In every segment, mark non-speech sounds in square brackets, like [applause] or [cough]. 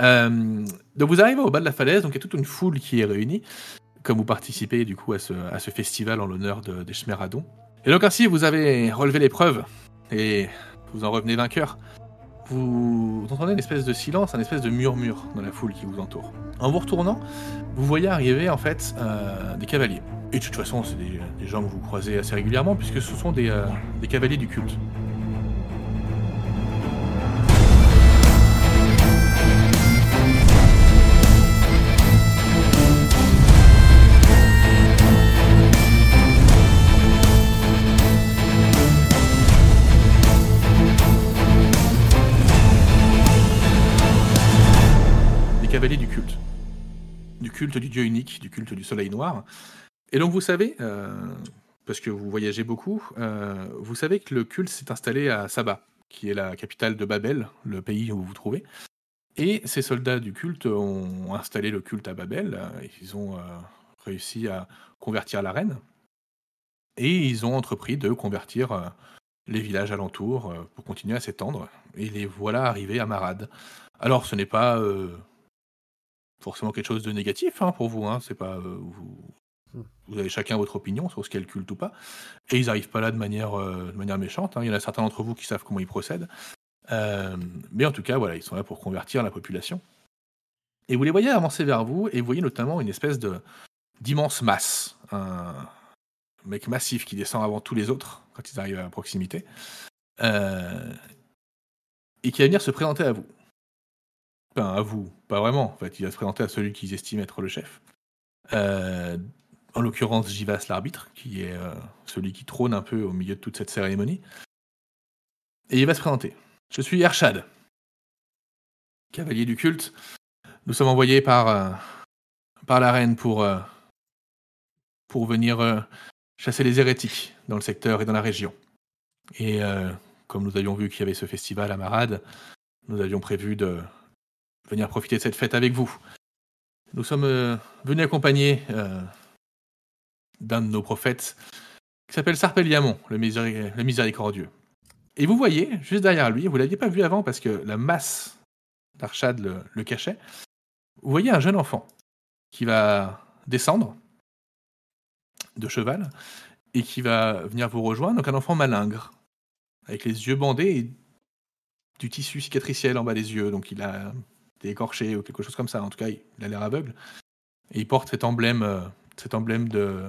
Euh, donc vous arrivez au bas de la falaise, donc il y a toute une foule qui est réunie, comme vous participez du coup à ce, festival en l'honneur de, des. Et donc ainsi, vous avez relevé l'épreuve et vous en revenez vainqueur. Vous, entendez une espèce de silence, un espèce de murmure dans la foule qui vous entoure. En vous retournant, vous voyez arriver en fait euh, des cavaliers. Et de toute façon, c'est des, gens que vous croisez assez régulièrement puisque ce sont des, euh, des cavaliers du culte. Culte du dieu unique, du culte du soleil noir. Et donc vous savez, euh, parce que vous voyagez beaucoup, euh, vous savez que le culte s'est installé à Saba, qui est la capitale de Babel, le pays où vous vous trouvez. Et ces soldats du culte ont installé le culte à Babel, ils ont euh, réussi à convertir la reine. Et ils ont entrepris de convertir les villages alentours pour continuer à s'étendre. Et les voilà arrivés à Marad. Alors ce n'est pas forcément quelque chose de négatif hein, pour vous. Hein. C'est pas euh, vous, vous avez chacun votre opinion sur ce qu'est le culte ou pas. Et ils n'arrivent pas là de manière, euh, de manière méchante. hein. Il y en a certains d'entre vous qui savent comment ils procèdent. Euh, mais en tout cas, voilà, ils sont là pour convertir la population. Et vous les voyez avancer vers vous, et vous voyez notamment une espèce de d'immense masse, un mec massif qui descend avant tous les autres quand ils arrivent à proximité, et qui va venir se présenter à vous. À vous, pas vraiment. En fait, il va se présenter à celui qu'ils estiment être le chef. Euh, en l'occurrence, Givas l'arbitre, qui est euh, celui qui trône un peu au milieu de toute cette cérémonie. Et il va se présenter. Je suis Ershad, cavalier du culte. Nous sommes envoyés par, euh, par la reine pour, pour venir chasser les hérétiques dans le secteur et dans la région. Et comme nous avions vu qu'il y avait ce festival à Marad, nous avions prévu de venir profiter de cette fête avec vous. Nous sommes euh, venus accompagner euh, d'un de nos prophètes qui s'appelle Sarpeliamon, le, le miséricordieux. Et vous voyez, juste derrière lui, vous ne l'aviez pas vu avant parce que la masse d'Archad le, le cachait, vous voyez un jeune enfant qui va descendre de cheval et qui va venir vous rejoindre, donc un enfant malingre, avec les yeux bandés et du tissu cicatriciel en bas des yeux, donc il a été ou quelque chose comme ça, en tout cas il a l'air aveugle. Et il porte cet emblème, euh, cet emblème de,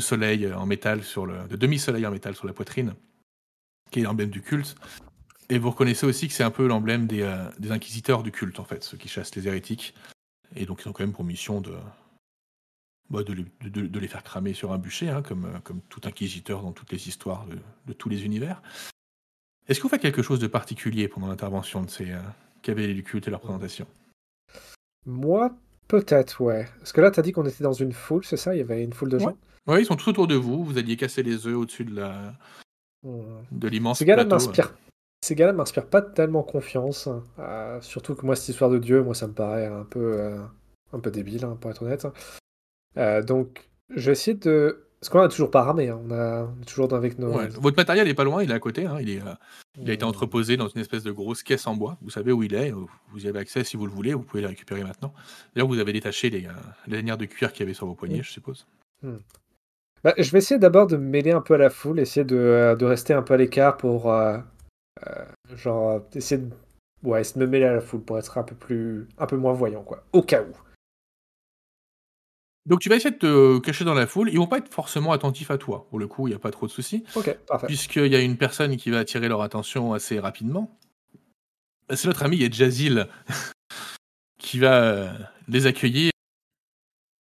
soleil en métal sur le, de demi-soleil en métal sur la poitrine, qui est l'emblème du culte. Et vous reconnaissez aussi que c'est un peu l'emblème des, euh, inquisiteurs du culte, en fait, ceux qui chassent les hérétiques. Et donc ils ont quand même pour mission de, bah, de, les- faire cramer sur un bûcher, hein, comme, euh, comme tout inquisiteur dans toutes les histoires de, tous les univers. Est-ce que vous faites quelque chose de particulier pendant l'intervention de ces du culte et leur présentation Moi, peut-être, ouais. Parce que là, t'as dit qu'on était dans une foule, c'est ça? Il y avait une foule de gens? Oui, ils sont tout autour de vous. Vous alliez casser les œufs au-dessus de la Hmm. de l'immense Ces gars-là plateau. m'inspirent. Ces gars-là m'inspirent pas tellement confiance. hein. Euh, surtout que moi, cette histoire de Dieu, moi, ça me paraît un peu, euh, un peu débile, hein, pour être honnête. Euh, donc, je vais essayer de. Parce qu'on a toujours pas ramé, hein. on, a... on est toujours avec nos. Ouais, Votre matériel est pas loin, il est à côté. hein, Il, est, euh, il a été Hmm. entreposé dans une espèce de grosse caisse en bois. Vous savez où il est. euh, Vous y avez accès si vous le voulez. Vous pouvez le récupérer maintenant. D'ailleurs, vous avez détaché les, euh, les lanières de cuir qu'il y avait sur vos poignets, Mm. je suppose. Bah, je vais essayer d'abord de me mêler un peu à la foule, essayer de, euh, de rester un peu à l'écart pour. euh, euh, genre, euh, essayer de. Ouais, essayer de me mêler à la foule pour être un peu plus. un peu moins voyant, quoi. Au cas où. Donc, tu vas essayer de te cacher dans la foule. Ils vont pas être forcément attentifs à toi. Pour le coup, il n'y a pas trop de soucis. Ok, parfait. Puisqu'il y a une personne qui va attirer leur attention assez rapidement. C'est notre ami Jazil [laughs] qui va euh, les accueillir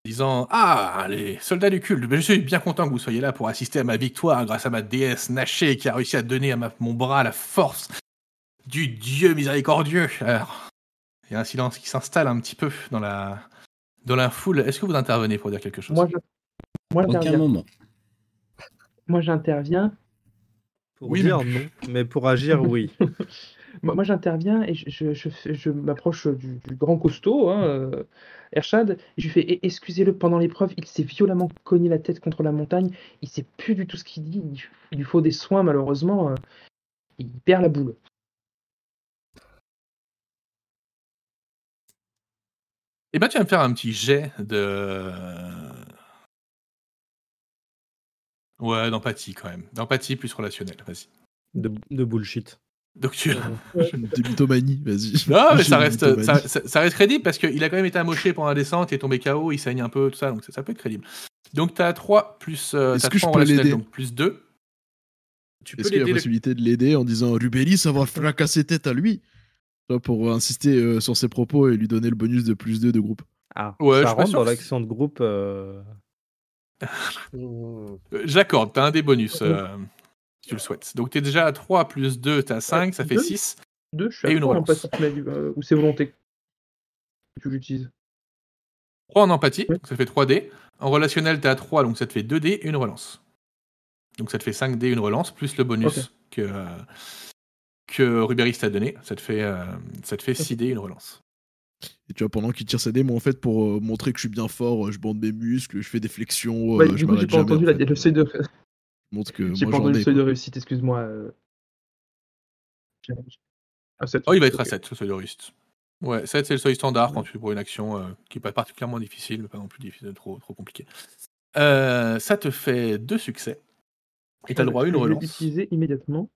en disant Ah, les soldats du culte, je suis bien content que vous soyez là pour assister à ma victoire grâce à ma déesse Naché qui a réussi à donner à ma- mon bras la force du Dieu miséricordieux. Alors, il y a un silence qui s'installe un petit peu dans la, dans la foule. Est-ce que vous intervenez pour dire quelque chose? Moi, je... Moi, Aucun j'interviens. moment. Moi, j'interviens. Pour Oui, dire mais- non, mais pour agir, oui. [laughs] Moi, moi, j'interviens et je, je, je, fais- je m'approche du, du grand costaud, hein, euh, Ershad, et je lui fais Eh, Excusez-le, pendant l'épreuve, il s'est violemment cogné la tête contre la montagne. Il sait plus du tout ce qu'il dit. Il, il lui faut des soins, malheureusement. euh, il perd la boule. Eh ben, tu vas me faire un petit jet de. Ouais, d'empathie quand même. D'empathie plus relationnel, vas-y. De, de bullshit. Donc tu. Des [laughs] mythomanies, vas-y. Non, mais ça une reste, mythomanie. ça, ça- ça reste crédible parce qu'il a quand même été amoché pendant la descente, il est tombé KO, il saigne un peu, tout ça, donc ça, ça peut être crédible. Donc tu as 3 plus. Euh, Est-ce que je peux l'aider donc plus 2. Tu peux Est-ce qu'il y a la possibilité de l'aider en disant Rubelli, ça va fracasser tête à lui Pour insister euh, sur ses propos et lui donner le bonus de plus 2 de groupe. Ah, Ouais, je ça pas rentre dans l'action de groupe. euh, [laughs] Mmh. Euh, J'accorde, t'as un des bonus euh, si tu le souhaites. Donc t'es déjà à 3 plus 2, t'as 5, ça fait deux. 6. Deux, je suis Et à une trois en relance. empathie, euh, ou c'est volonté que tu l'utilises. 3 en empathie, Ouais. donc ça fait 3D. En relationnel, t'es à 3, donc ça te fait 2D et une relance. Donc ça te fait 5D, une relance, plus le bonus que, euh, que Rubéris t'a donné. Ça te fait, euh, ça te fait 6D, une relance. Et tu vois, pendant qu'il tire sa dé, moi en fait, pour euh, montrer que je suis bien fort, euh, je bande mes muscles, je fais des flexions, euh, Ouais, je du coup, j'ai pas jamais. entendu en la- le seuil de, Je montre que j'ai pas entendu le seuil de réussite, excuse-moi. euh. Ah. Oh, il va être à Ok. 7, ce seuil de réussite. Ouais, 7, c'est le seuil standard quand tu fais pour une action euh, qui n'est pas particulièrement difficile, mais pas non plus difficile, trop, trop compliqué. Euh, ça te fait 2 succès. Et tu as le droit à une Je vais relance. l'utiliser immédiatement.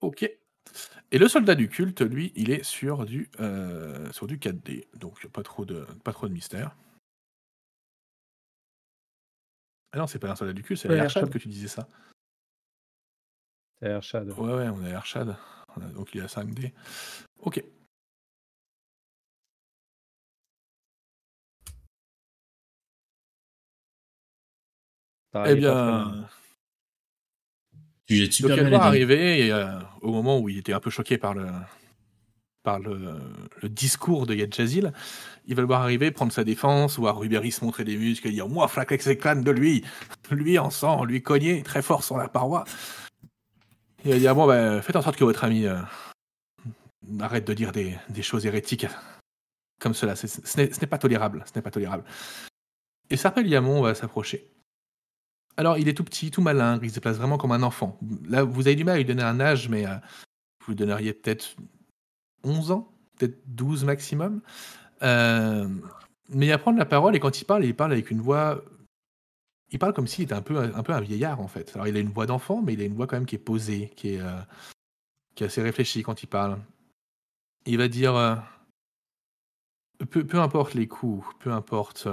Ok. Et le soldat du culte, lui, il est sur du, euh, sur du 4D. Donc pas trop de, pas trop de mystère. Ah non, c'est pas un soldat du culte, c'est Ouais, la Ershad Ershad. que tu disais ça. C'est Ershad. Ouais, ouais, on a Ershad. On a- Donc il est à 5D. Ok. Eh bien, Tu jettes donc dés. arriver et, euh, au moment où il était un peu choqué par le, par le, le discours de Yadjazil, il va devoir arriver, prendre sa défense, voir Rubéris montrer des muscles et dire Moi, flaquer ses crânes de lui, lui en sang, lui cogner très fort sur la paroi. Il va dire Bon, ben, faites en sorte que votre ami euh, arrête de dire des, des choses hérétiques comme cela. C'est- Ce n'est ce n'est pas tolérable. Ce n'est pas tolérable. Et Sarpel Yamon va s'approcher. Alors, il est tout petit, tout malin, il se déplace vraiment comme un enfant. Là, vous avez du mal à lui donner un âge, mais euh, vous lui donneriez peut-être 11 ans, peut-être 12 maximum. Euh, mais il va prendre la parole et quand il parle, il parle avec une voix. Il parle comme s'il était un peu, un peu un vieillard en fait. Alors il a une voix d'enfant, mais il a une voix quand même qui est posée, qui est, euh, qui est assez réfléchie quand il parle. Il va dire peu, peu importe les coups, peu importe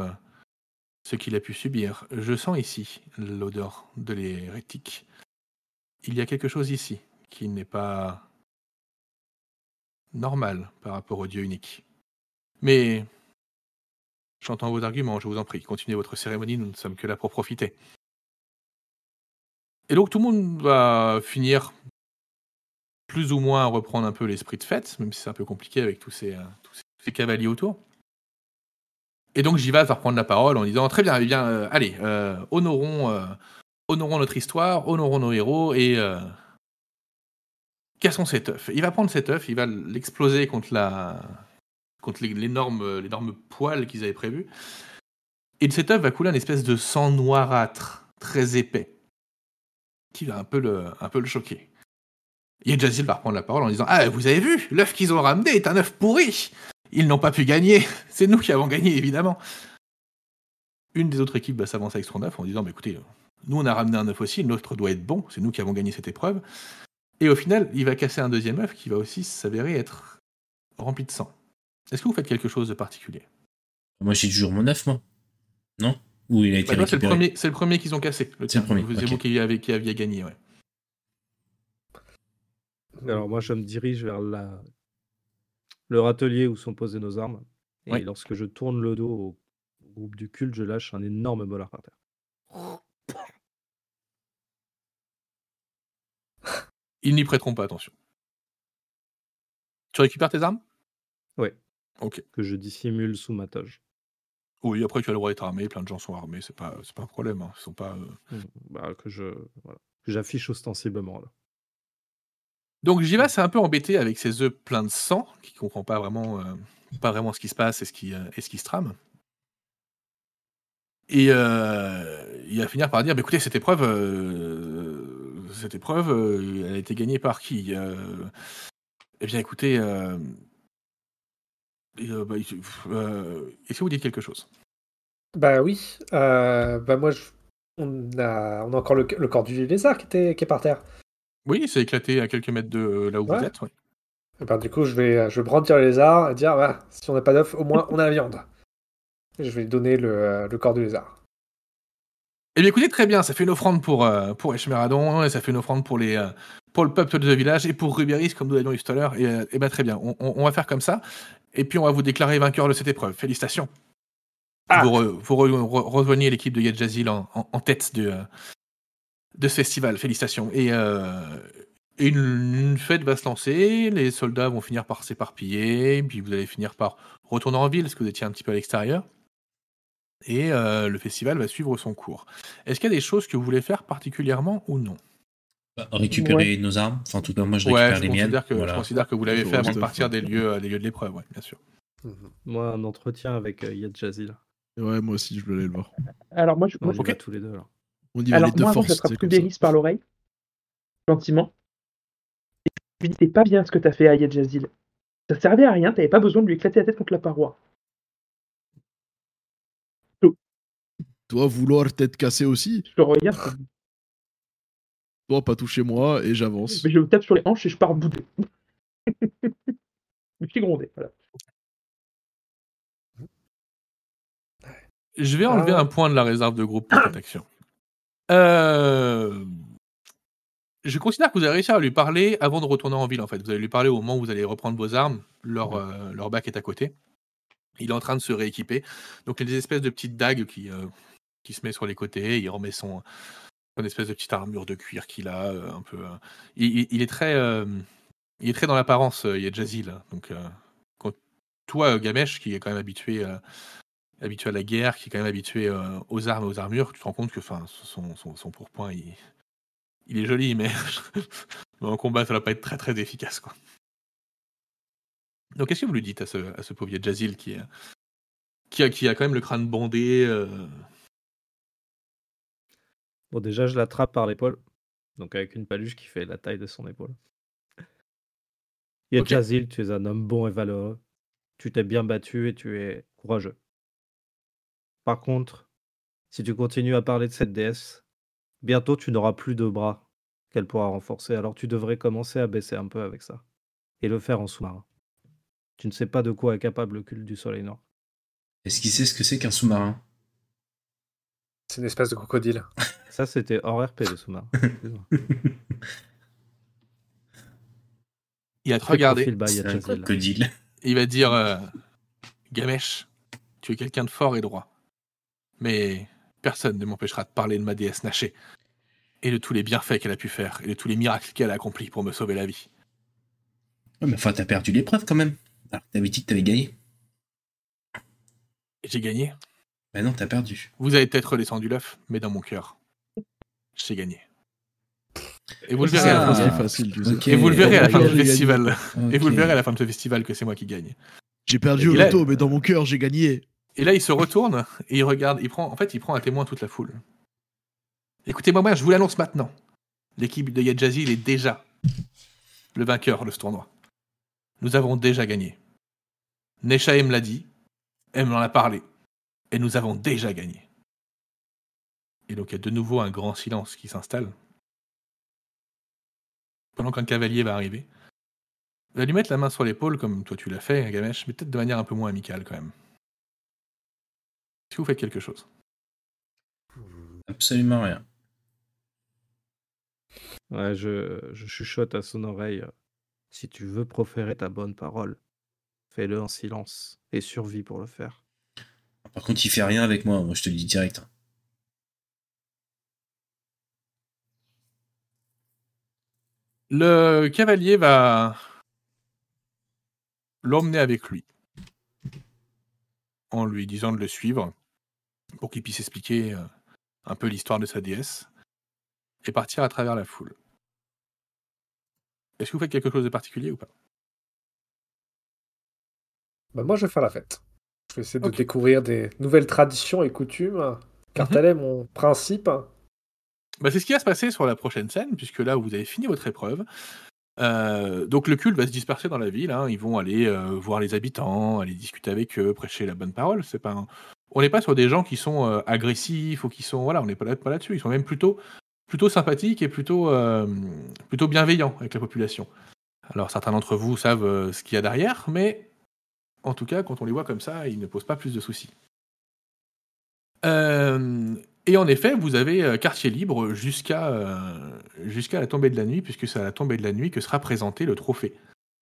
ce qu'il a pu subir, je sens ici l'odeur de l'hérétique. Il y a quelque chose ici qui n'est pas normal par rapport au Dieu unique. Mais j'entends vos arguments, je vous en prie, continuez votre cérémonie, nous ne sommes que là pour profiter. Et donc tout le monde va finir plus ou moins à reprendre un peu l'esprit de fête, même si c'est un peu compliqué avec tous ces, euh, tous ces, tous ces cavaliers autour. Et donc Jivas va reprendre la parole en disant très bien, eh bien, euh, allez, euh, honorons, euh, honorons notre histoire, honorons nos héros et cassons cet œuf. Il va prendre cet œuf, il va l'exploser contre la, contre l'énorme, l'énorme poêle qu'ils avaient prévu. Et cet œuf va couler une espèce de sang noirâtre, très épais, qui va un peu le, un peu le choquer. Et Jazil va reprendre la parole en disant Ah, vous avez vu, l'œuf qu'ils ont ramené est un œuf pourri Ils n'ont pas pu gagner [laughs] C'est nous qui avons gagné, évidemment Une des autres équipes va s'avancer avec son œuf en disant bah, Écoutez, nous on a ramené un œuf aussi, le nôtre doit être bon, c'est nous qui avons gagné cette épreuve. Et au final, il va casser un deuxième œuf qui va aussi s'avérer être rempli de sang. Est-ce que vous faites quelque chose de particulier? Moi, j'ai toujours mon œuf, moi. Non? Ou il a été Bah, C'est le, récupéré premier- c'est le premier qu'ils ont cassé. C'est le premier, Vous- C'est ok. vous qui aviez, qui aviez gagné, ouais. Alors moi, je me dirige vers la... le râtelier où sont posées nos armes. Et Oui. lorsque je tourne le dos au groupe du culte, je lâche un énorme molar par terre. Ils n'y prêteront pas attention. Tu récupères tes armes? Ouais. Ok. Que je dissimule sous ma toge. Oui, après tu as le droit d'être armé, plein de gens sont armés, c'est pas, pas un problème. hein. Ils sont pas, euh, Mm, Bah, que je voilà. j'affiche ostensiblement là. Donc Jiva c'est un peu embêté avec ses œufs pleins de sang, qui comprend pas vraiment, euh, pas vraiment ce qui se passe et ce qui, euh, ce qui se trame. Et euh, il va finir par dire, bah, écoutez, cette épreuve, cette épreuve, elle a été gagnée par qui Eh bien, écoutez, bah, est-ce vous dites quelque chose? Bah oui. bah moi, on, a... encore le, le corps du lézard qui, était... qui est par terre. Oui, c'est éclaté à quelques mètres de là où vous êtes. ouais. Et ben, du coup, je vais, je vais brandir le lézard et dire bah, si on n'a pas d'œuf, au moins on a la viande. Et je vais donner le, le corps du lézard. Eh bien, écoutez, très bien, ça fait une offrande pour, euh, pour Eshmeradon, et ça fait une offrande pour, les, euh, pour le peuple de village, et pour Rubéris, comme nous l'avions dit tout à l'heure. Et, euh, eh bien, très bien, on, on- on va faire comme ça, et puis on va vous déclarer vainqueur de cette épreuve. Félicitations. Ah. Vous, re- vous re- re- rejoignez l'équipe de Yadjazil en, en, en tête de, euh, de ce festival. Félicitations. Et, euh, une, une fête va se lancer, les soldats vont finir par s'éparpiller, puis vous allez finir par retourner en ville, parce que vous étiez un petit peu à l'extérieur. Et euh, le festival va suivre son cours. Est-ce qu'il y a des choses que vous voulez faire particulièrement ou non? Bah, Récupérer nos armes. Enfin, en tout cas, moi, je Ouais, récupère je les miennes. considère, que, Voilà. je considère que vous l'avez fait avant de partir des lieux, des lieux de l'épreuve, ouais, bien sûr. Mhm. Moi, un entretien avec euh, Yad Jazil. Ouais, moi aussi, je veux aller le voir. Alors moi, je, moi, y je- va tous les deux. là. On y va alors les deux moi, avant, forces. j'attrape ça. Rubéris par l'oreille, gentiment. Et je lui dis, c'est pas bien ce que t'as fait à Yad Jazil. Ça servait à rien, t'avais pas besoin de lui éclater la tête contre la paroi. Toi, vouloir tête cassée aussi? Je le regarde, Toi, pas toucher moi, et j'avance. mais je le tape sur les hanches et je pars bouder. [laughs] je suis grondé, voilà. Je vais enlever Ah. un point de la réserve de groupe pour cette action. Euh, Je considère que vous avez réussi à lui parler avant de retourner en ville, en fait. Vous allez lui parler au moment où vous allez reprendre vos armes. Leur, euh, leur bac est à côté. Il est en train de se rééquiper. Donc, il y a des espèces de petites dagues qui, euh, qui se met sur les côtés. Il remet son, son espèce de petite armure de cuir qu'il a. un peu, il, il- il est très, il est très dans l'apparence. il y a Jazil. Donc, toi, Gamesh, qui est quand même habitué, habitué à la guerre, qui est quand même habitué euh, aux armes et aux armures, tu te rends compte que enfin, son, son, son pourpoint, il, il est joli, mais [laughs] en combat, ça va pas être très très efficace. Quoi. Donc, qu'est-ce que vous lui dites à ce, à ce pauvre Jazil qui, est- qui, a, qui a quand même le crâne bandé euh, Bon, déjà, je l'attrape par l'épaule. Donc, avec une paluche qui fait la taille de son épaule. Ok. Jazil, tu es un homme bon et valeureux. Tu t'es bien battu et tu es courageux. Par contre, si tu continues à parler de cette déesse, bientôt tu n'auras plus de bras qu'elle pourra renforcer. Alors tu devrais commencer à baisser un peu avec ça. Et le faire en sous-marin. Tu ne sais pas de quoi est capable le culte du soleil noir. Est-ce qu'il sait ce que c'est qu'un sous-marin? C'est une espèce de crocodile. [laughs] Ça, c'était hors RP, le sous-marin. Il va te regarder. il va dire euh, Gamesh, tu es quelqu'un de fort et droit. Mais personne ne m'empêchera de parler de ma déesse Naché. Et de tous les bienfaits qu'elle a pu faire. Et de tous les miracles qu'elle a accomplis pour me sauver la vie. Ouais, mais enfin, t'as perdu l'épreuve quand même. Alors, t'avais dit que t'avais gagné. Et j'ai gagné? Bah non, t'as perdu. Vous avez peut-être descendu l'œuf, mais dans mon cœur, j'ai gagné. Et vous le Ah, verrez à la fin, C'est de- facile, tu sais. ok. et vous le verrez à la fin J'ai de ce gagné. festival. Et vous le verrez à la fin de ce festival que c'est moi qui gagne. J'ai perdu au loto, mais dans mon cœur, j'ai gagné. Et là, il se retourne et il regarde. Il prend, en fait, il prend à témoin toute la foule. Écoutez-moi, moi, je vous l'annonce maintenant. L'équipe de Yadjazil est déjà le vainqueur de ce tournoi. Nous avons déjà gagné. Nesha l'a dit, elle m'en a parlé, et nous avons déjà gagné. Et donc, il y a de nouveau un grand silence qui s'installe. Pendant qu'un cavalier va arriver, va lui mettre la main sur l'épaule, comme toi tu l'as fait, Gamesh, mais peut-être de manière un peu moins amicale quand même. Est-ce que vous faites quelque chose Absolument rien. Ouais, je, je chuchote à son oreille. Si tu veux proférer ta bonne parole, fais-le en silence et survis pour le faire. Par contre, il fait rien avec moi, moi je te le dis direct. hein. Le cavalier va l'emmener avec lui en lui disant de le suivre pour qu'il puisse expliquer euh, un peu l'histoire de sa déesse et partir à travers la foule. Est-ce que vous faites quelque chose de particulier ou pas? Bah, moi, je vais faire la fête. Je vais essayer de découvrir des nouvelles traditions et coutumes, car Mhm. tel est mon principe. Bah, C'est ce qui va se passer sur la prochaine scène, puisque là, vous avez fini votre épreuve. Euh, donc le culte va se disperser dans la ville. hein. Ils vont aller euh, voir les habitants, aller discuter avec eux, prêcher la bonne parole. C'est pas un- On n'est pas sur des gens qui sont euh, agressifs ou qui sont voilà, on n'est pas là pas là-dessus. Ils sont même plutôt plutôt sympathiques et plutôt euh, plutôt bienveillants avec la population. Alors certains d'entre vous savent euh, ce qu'il y a derrière, mais en tout cas, quand on les voit comme ça, ils ne posent pas plus de soucis. Et en effet, vous avez quartier libre jusqu'à jusqu'à la tombée de la nuit, puisque c'est à la tombée de la nuit que sera présenté le trophée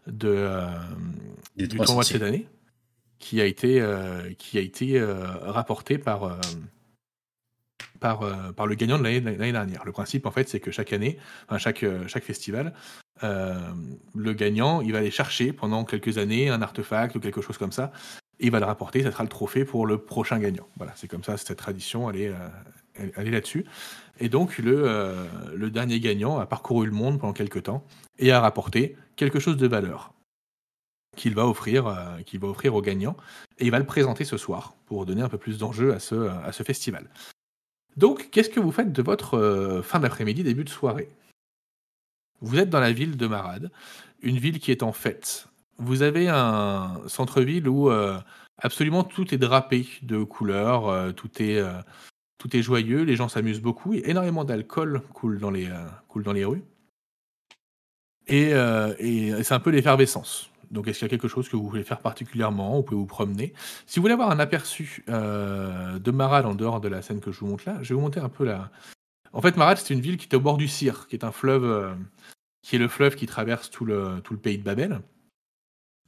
de, du tournoi de cette année, qui a été, euh, qui a été euh, rapporté par, euh, par, par le gagnant de l'année de l'année dernière. Le principe, en fait, c'est que chaque année, enfin, chaque, chaque festival, le gagnant, il va aller chercher pendant quelques années un artefact ou quelque chose comme ça, et il va le rapporter, ça sera le trophée pour le prochain gagnant. Voilà, c'est comme ça, cette tradition, elle est, elle, est là-dessus. Et donc, le, le dernier gagnant a parcouru le monde pendant quelques temps et a rapporté quelque chose de valeur qu'il va offrir, euh, qu'il va offrir au gagnant, et il va le présenter ce soir pour donner un peu plus d'enjeu à ce, à ce festival. Donc, qu'est-ce que vous faites de votre euh, fin d'après-midi, début de soirée? Vous êtes dans la ville de Marad, une ville qui est en fête. Vous avez un centre-ville où euh, absolument tout est drapé de couleurs, euh, tout est euh, joyeux, les gens s'amusent beaucoup, énormément d'alcool coule dans les euh, rues. Euh, et c'est un peu l'effervescence. Donc, est-ce qu'il y a quelque chose que vous voulez faire particulièrement Vous pouvez vous promener? Si vous voulez avoir un aperçu euh, de Marad en dehors de la scène que je vous montre là, je vais vous montrer un peu la. En fait, Marad, c'est une ville qui est au bord du Cire, qui est un fleuve, euh, qui est le fleuve qui traverse tout le, pays de Babel.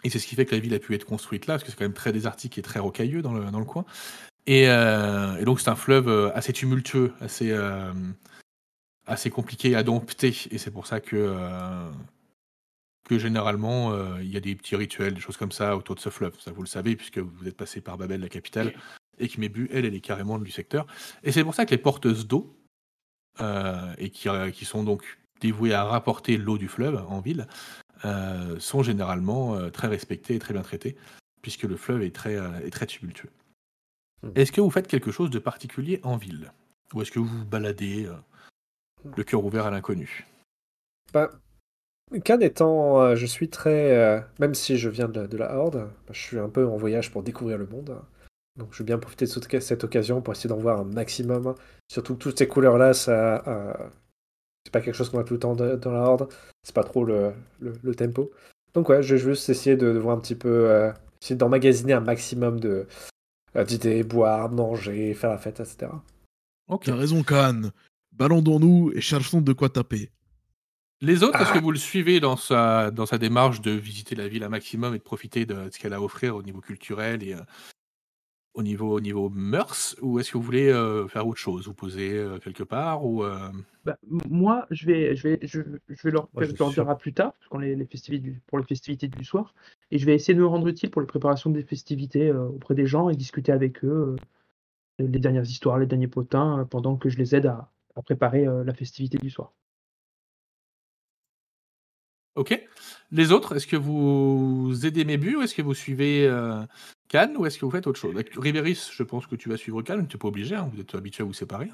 Et c'est ce qui fait que la ville a pu être construite là, parce que c'est quand même très désertique et très rocailleux dans le, coin. Et, euh, et donc, c'est un fleuve assez tumultueux, assez, assez compliqué à dompter. Et c'est pour ça que, que généralement, euh, il y a des petits rituels, des choses comme ça autour de ce fleuve. Ça, vous le savez, puisque vous êtes passé par Babel, la capitale, et que Mébu, elle, elle est carrément du secteur. Et c'est pour ça que les porteuses d'eau, euh, et qui, euh, qui sont donc dévouées à rapporter l'eau du fleuve en ville, euh, sont généralement euh, très respectées et très bien traitées, puisque le fleuve est très, euh, est très tumultueux. Hmm. Est-ce que vous faites quelque chose de particulier en ville? Ou est-ce que vous vous baladez euh, le cœur ouvert à l'inconnu? Bah, Cannes étant, euh, je suis très, euh, même si je viens de la, de la Horde, je suis un peu en voyage pour découvrir le monde. Donc je vais bien profiter de cette, cette occasion pour essayer d'en voir un maximum. Surtout que toutes ces couleurs-là, ça, euh, c'est pas quelque chose qu'on a tout le temps de- dans la Horde. C'est pas trop le, le- le tempo. Donc ouais, je vais juste essayer de, de voir un petit peu, euh, essayer d'emmagasiner un maximum de euh, d'idées, boire, manger, faire la fête, etc. Ok. T'as raison, Khan. Balandons-nous et cherchons de quoi taper. Les autres, est-ce Ah. que vous le suivez dans sa, dans sa démarche de visiter la ville un maximum et de profiter de ce qu'elle a à offrir au niveau culturel et euh, au, niveau, au niveau mœurs Ou est-ce que vous voulez euh, faire autre chose Vous poser euh, quelque part ou, euh, Bah, moi, je vais, je vais, je, je vais leur, Moi, je leur dirai plus tard, parce qu'on les, les festivités du- pour les festivités du soir, et je vais essayer de me rendre utile pour les préparations des festivités euh, auprès des gens et discuter avec eux euh, les dernières histoires, les derniers potins, euh, pendant que je les aide à, à préparer euh, la festivité du soir. Ok. Les autres, est-ce que vous aidez mes buts ou est-ce que vous suivez euh, Cannes ou est-ce que vous faites autre chose? Avec Ribéris, je pense que tu vas suivre Cannes, tu n'es pas obligé, hein, vous êtes habitué à vous séparer.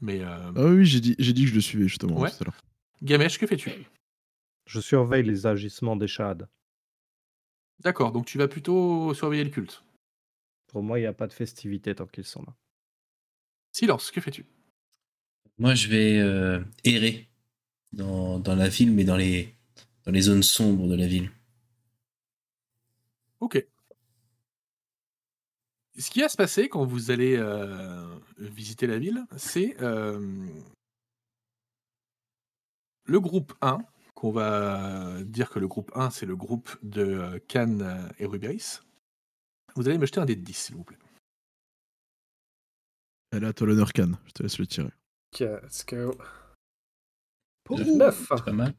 Mais euh, Ah oui, j'ai dit, j'ai dit que je le suivais justement Ouais. tout à l'heure. Gamesh, que fais-tu? Je surveille les agissements des Shad. D'accord, donc tu vas plutôt surveiller le culte. Pour moi, il n'y a pas de festivité tant qu'ils sont là. Silence, que fais-tu? Moi, je vais euh, errer dans, dans la ville, mais dans les, dans les zones sombres de la ville. Ok. Ce qui va se passer quand vous allez euh, visiter la ville, c'est euh, le groupe 1, qu'on va dire que le groupe 1, c'est le groupe de euh, Cannes et Rubéris. Vous allez me jeter un dé de 10, s'il vous plaît. Elle à toi l'honneur, Khan. Je te laisse le tirer. Ok, Let's go. Ouh, 9 C'est pas mal.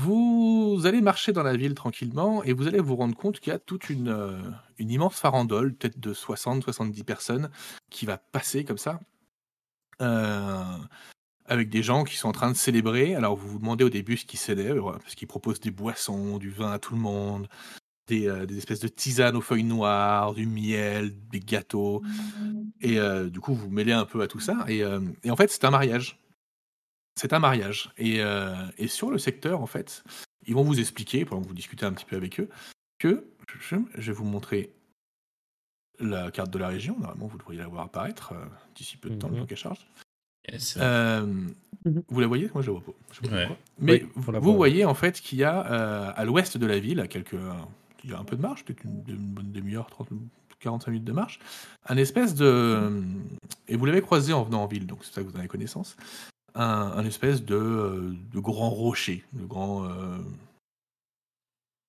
Vous allez marcher dans la ville tranquillement et vous allez vous rendre compte qu'il y a toute une, euh, une immense farandole, peut-être de 60-70 personnes, qui va passer comme ça, euh, avec des gens qui sont en train de célébrer. Alors vous vous demandez au début ce qu'ils célèbrent, parce qu'ils proposent des boissons, du vin à tout le monde, des, euh, des espèces de tisanes aux feuilles noires, du miel, des gâteaux. Et euh, du coup, vous vous mêlez un peu à tout ça. Et, et en fait, c'est un mariage. C'est un mariage. Et, euh, et sur le secteur, en fait, ils vont vous expliquer, pendant que vous discutez un petit peu avec eux, que je vais vous montrer la carte de la région. Normalement, vous devriez la voir apparaître euh, d'ici peu de temps, le Mhm. temps qu'elle charge. Yes. Euh, Mhm. Vous la voyez? Moi, je la vois pas. Je sais pas Ouais. pourquoi. Mais Oui, on la vous voyez en fait qu'il y a euh, à l'ouest de la ville, à quelques, il y a un peu de marche, peut-être une, une bonne demi-heure, 30, 45 minutes de marche, un espèce de, et vous l'avez croisé en venant en ville, donc c'est ça que vous en avez connaissance, un, un espèce de, euh, de grand rocher, de grand, euh,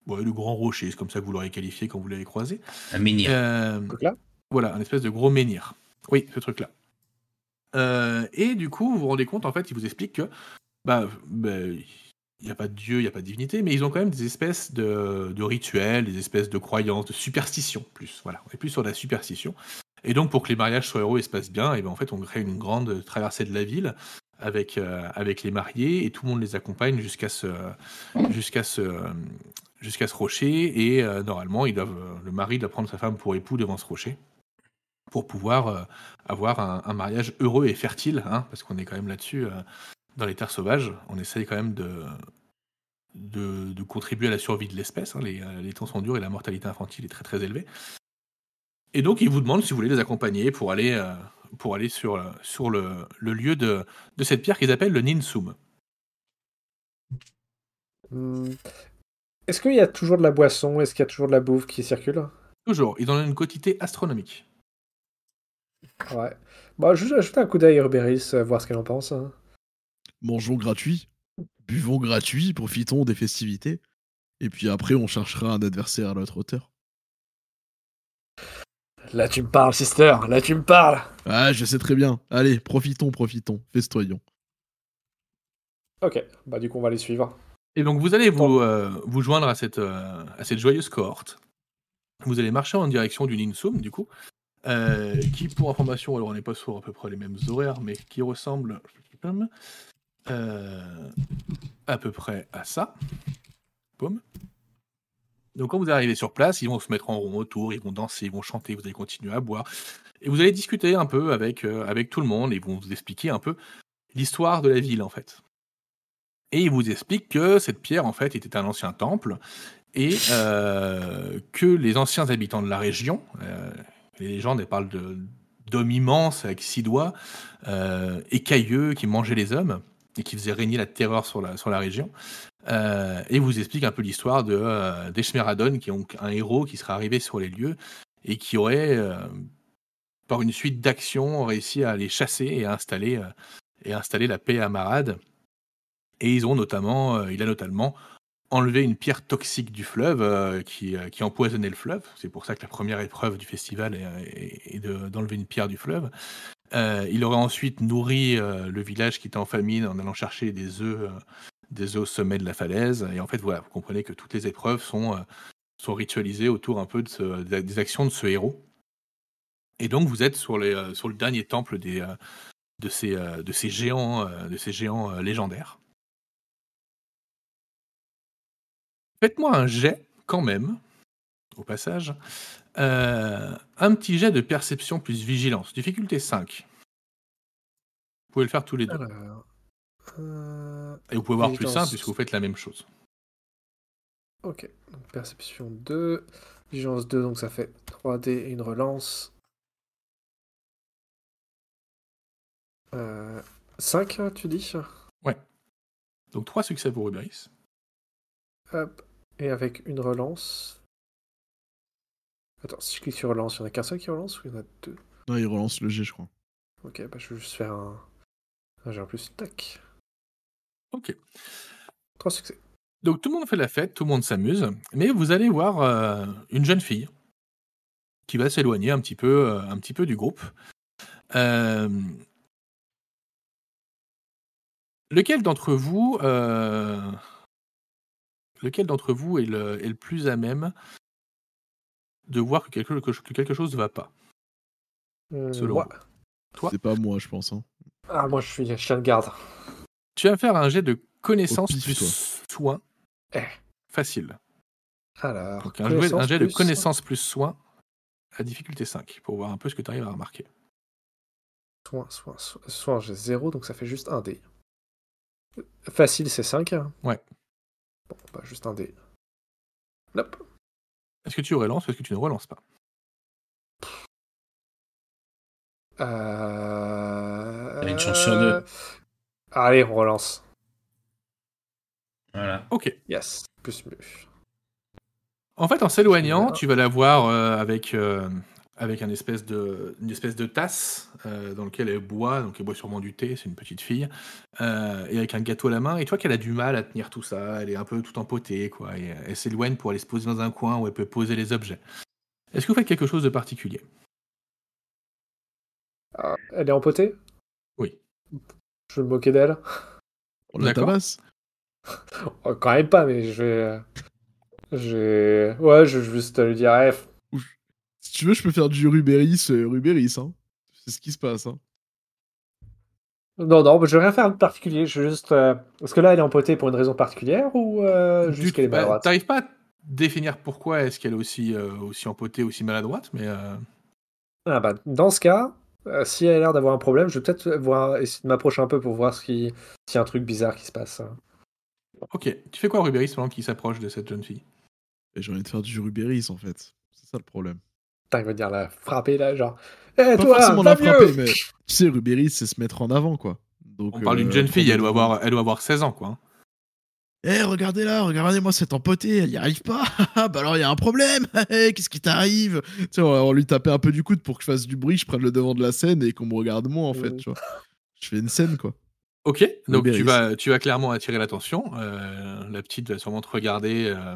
ouais, de grand rocher, c'est comme ça que vous l'aurez qualifié quand vous l'avez croisé. Un menhir. Euh, voilà, un espèce de gros menhir. Oui, ce truc-là. Euh, et du coup, vous vous rendez compte, en fait, il vous explique que, bah, bah, il n'y a pas de dieu, il n'y a pas de divinité, mais ils ont quand même des espèces de, de rituels, des espèces de croyances, de superstitions, plus. Voilà, on est plus sur la superstition. Et donc, pour que les mariages soient heureux et se passent bien, et ben, en fait, on crée une grande traversée de la ville avec, euh, avec les mariés, et tout le monde les accompagne jusqu'à ce, jusqu'à ce, jusqu'à ce rocher, et euh, normalement, ils euh, le mari doit prendre sa femme pour époux devant ce rocher pour pouvoir avoir un, mariage heureux et fertile, hein, parce qu'on est quand même là-dessus, dans les terres sauvages, on essaye quand même de, de, contribuer à la survie de l'espèce, hein, les, les temps sont durs et la mortalité infantile est très très élevée. Et donc il vous demande si vous voulez les accompagner pour aller, pour aller sur, euh, sur le, le lieu de, de cette pierre qu'ils appellent le Ninsum. hmm, est-ce qu'il y a toujours de la boisson? Est-ce qu'il y a toujours de la bouffe qui circule? Toujours, ils ont une quantité astronomique. Ouais. Bon, je vais ajouter un coup d'œil à Urberis, euh, voir ce qu'elle en pense. hein. Mangeons gratuit, buvons gratuit, profitons des festivités. Et puis après, on cherchera un adversaire à notre hauteur. Là, tu me parles, sister. Là, tu me parles. Ah, je sais très bien. Allez, profitons, profitons, festoyons. Ok, bah du coup, on va les suivre. Et donc vous allez vous, euh, vous joindre à cette, euh, à cette joyeuse cohorte. Vous allez marcher en direction du Ninsum, du coup, euh, qui, pour information, alors on n'est pas sur à peu près les mêmes horaires, mais qui ressemble euh, à peu près à ça. Boum. Donc quand vous arrivez sur place, ils vont se mettre en rond autour, ils vont danser, ils vont chanter, vous allez continuer à boire. Et vous allez discuter un peu avec, euh, avec tout le monde, et ils vont vous expliquer un peu l'histoire de la ville, en fait. Et il vous explique que cette pierre, en fait, était un ancien temple et euh, que les anciens habitants de la région, euh, les légendes parlent d'hommes immenses avec six doigts, écailleux, qui mangeaient les hommes et qui faisaient régner la terreur sur la région. Euh, et vous explique un peu l'histoire de euh, qui est donc un héros qui serait arrivé sur les lieux et qui aurait, euh, par une suite d'actions, réussi à les chasser et à installer, euh, la paix à Marad. Et ils ont notamment, il a notamment enlevé une pierre toxique du fleuve qui, empoisonnait le fleuve. C'est pour ça que la première épreuve du festival est, est- est de- d'enlever une pierre du fleuve. Il aurait ensuite nourri le village qui était en famine en allant chercher des œufs, des œufs au sommet de la falaise. Et en fait, voilà, vous comprenez que toutes les épreuves sont, euh, sont ritualisées autour un peu des actions de ce héros. Et donc, vous êtes sur, euh, sur le dernier temple des, euh, de, ces, de ces géants, de ces géants légendaires. Faites-moi un jet, quand même, au passage. Un petit jet de perception plus vigilance. Difficulté 5. Vous pouvez le faire tous les deux. Alors, Et vous pouvez voir plus. 1 puisque vous faites la même chose. ok, donc perception 2, vigilance 2, donc ça fait 3D et une relance. Euh, 5, tu dis Donc 3 succès pour Uberis. Hop, et avec une relance. Attends, si je clique sur relance, il y en a qu'un seul qui relance ou il y en a deux? Non, il relance le G, je crois. Ok, bah je vais juste faire un. un jet en plus, tac. Ok. 3 succès. Donc tout le monde fait la fête, tout le monde s'amuse, mais vous allez voir euh, une jeune fille qui va s'éloigner un petit peu, euh, un petit peu du groupe. Euh, lequel d'entre vous, euh, lequel d'entre vous est le, est le plus à même de voir que quelque, que quelque chose ne va pas Euh, Selon moi. Toi? C'est pas moi, je pense. hein. Ah, moi je suis chien de garde. Tu vas faire un jet de connaissance pif, plus toi. soin. Eh. Facile. Alors. Donc un, jouet- un jet de connaissance plus soin à difficulté 5 pour voir un peu ce que tu arrives à remarquer. Soin, soin, soin, soin, j'ai 0, donc ça fait juste un dé. Facile, c'est 5. Ouais. Bon, bah, juste un dé. Hop. Est-ce que tu relances ou est-ce que tu ne relances pas? Euh... Une chance sur deux. Allez, on relance. Voilà. Ok. Yes, plus mieux. En fait, en s'éloignant, tu vas la voir euh, avec, euh, avec un espèce de, une espèce de tasse euh, dans laquelle elle boit, donc elle boit sûrement du thé, c'est une petite fille, euh, et avec un gâteau à la main. Et toi qu'elle a du mal à tenir tout ça, elle est un peu tout empotée, quoi. Et elle s'éloigne pour aller se poser dans un coin où elle peut poser les objets. Est-ce que vous faites quelque chose de particulier? Ah, elle est empotée? Oui. Je vais me moquer d'elle. On la D'accord. tabasse? Oh, quand même pas, mais je vais. Je vais. Ouais, je vais juste lui dire, eh, Si tu veux, je peux faire du Rubéris, euh, Rubéris, hein. C'est ce qui se passe, hein. Non, non, je vais rien faire de particulier. Je vais juste. euh, Est-ce que là, elle est empotée pour une raison particulière ou euh, juste qu'elle est bah, maladroite? T'arrives pas à définir pourquoi est-ce qu'elle est aussi, euh, aussi empotée, aussi maladroite, mais euh, Ah bah, dans ce cas, euh, si elle a l'air d'avoir un problème, je vais peut-être voir, essayer de m'approcher un peu pour voir ce qui- s'il y a un truc bizarre qui se passe. ok. Tu fais quoi, Rubéris, pendant qu'il s'approche de cette jeune fille? Et j'ai envie de faire du Rubéris, en fait. C'est ça le problème. Putain, il va dire la frapper là, genre. Eh Pas toi, forcément la frapper, mais tu sais, Rubéris, c'est se mettre en avant, quoi. Donc, On parle d'une euh, jeune fille, elle doit, avoir, elle doit avoir 16 ans, quoi. Eh, regardez là, regardez-moi cette empotée, elle y arrive pas. [laughs] bah alors il y a un problème. [laughs] Eh, Qu'est-ce qui t'arrive? Tu sais, on lui taper un peu du coude pour que je fasse du bruit, je prenne le devant de la scène et qu'on me regarde moi en fait, tu vois. Je fais une scène quoi. Ok, donc tu vas, tu vas clairement attirer l'attention. Euh, la petite va sûrement te regarder. euh,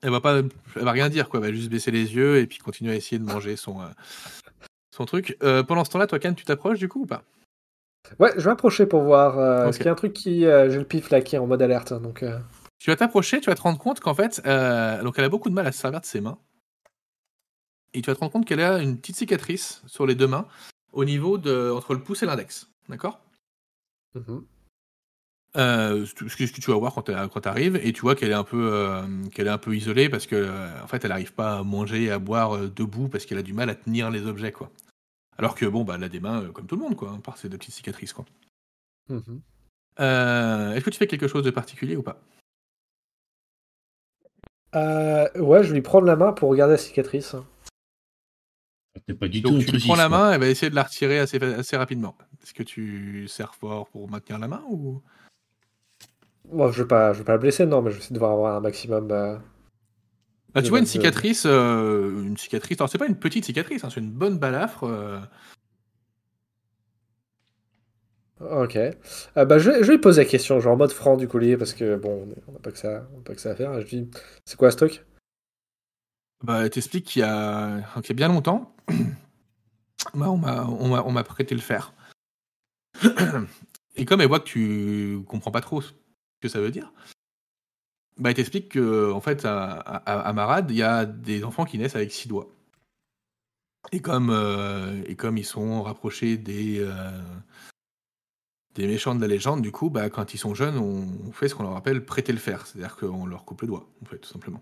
elle va pas, elle va rien dire quoi. Elle va juste baisser les yeux et puis continuer à essayer de manger son, euh, son truc. Pendant ce temps-là, toi, Can, tu t'approches du coup ou pas? Ouais, je vais m'approcher pour voir. euh. Est-ce qu'il y a un truc qui. euh, J'ai le pif là qui est en mode alerte. Donc, euh, Tu vas t'approcher, tu vas te rendre compte qu'en fait, euh, donc elle a beaucoup de mal à se servir de ses mains. Et tu vas te rendre compte qu'elle a une petite cicatrice sur les deux mains au niveau de entre le pouce et l'index. D'accord? Mhm. Euh, ce que tu vas voir quand tu arrives et tu vois qu'elle est un peu qu'elle est un peu isolée parce que en fait elle n'arrive pas à manger et à boire debout parce qu'elle a du mal à tenir les objets quoi. Alors que bon bah elle a des mains euh, comme tout le monde quoi, hein, par ces deux petites cicatrices quoi. Mhm. Euh, Est-ce que tu fais quelque chose de particulier ou pas? Euh, ouais, je vais lui prendre la main pour regarder la cicatrice. Pas du tout Donc tu lui prends la main, elle va essayer de la retirer assez, assez rapidement. Est-ce que tu serres fort pour maintenir la main ou? Bon, je vais pas, je vais pas la blesser, non, mais je vais essayer de voir avoir un maximum. euh, Bah, Je tu vois une cicatrice, euh, une cicatrice. Alors c'est pas une petite cicatrice, hein, c'est une bonne balafre. euh, Ok. Euh, bah, je, vais, je vais lui poser la question, genre en mode franc du collier, parce que bon, on n'a pas que ça, on a pas que ça à faire. Je lui dis, c'est quoi ce truc Bah, elle t'explique qu'il y, a... qu'il y a bien longtemps, [clears throat] bah, on m'a on m'a- on m'a prêté le fer. [clears throat] Et comme elle voit que tu comprends pas trop ce que ça veut dire, bah, elle t'explique que en fait, à, à, Marad, il y a des enfants qui naissent avec six doigts. Et comme, euh, et comme ils sont rapprochés des, euh, des méchants de la légende, du coup, bah, quand ils sont jeunes, on, fait ce qu'on leur appelle prêter le fer. C'est-à-dire qu'on leur coupe le doigt, en fait, tout simplement.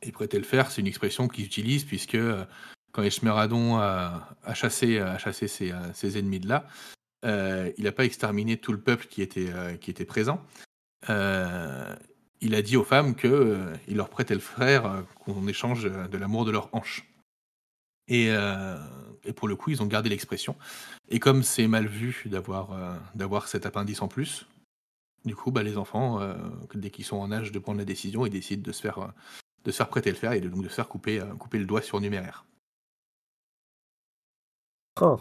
Et prêter le fer, c'est une expression qu'ils utilisent puisque euh, quand Eshmeradon a, a chassé, a chassé ces, ces ennemis-là, il n'a pas exterminé tout le peuple qui était, qui était présent. Euh, il a dit aux femmes qu'il leur prêtait le frère euh, qu'on échange euh, de l'amour de leur hanche. Et, euh, et pour le coup, ils ont gardé l'expression. Et comme c'est mal vu d'avoir euh, d'avoir cet appendice en plus, du coup, bah, les enfants, euh, dès qu'ils sont en âge de prendre la décision, ils décident de se faire, euh, de se faire prêter le fer et de, donc de se faire couper, euh, couper le doigt surnuméraire. Oh.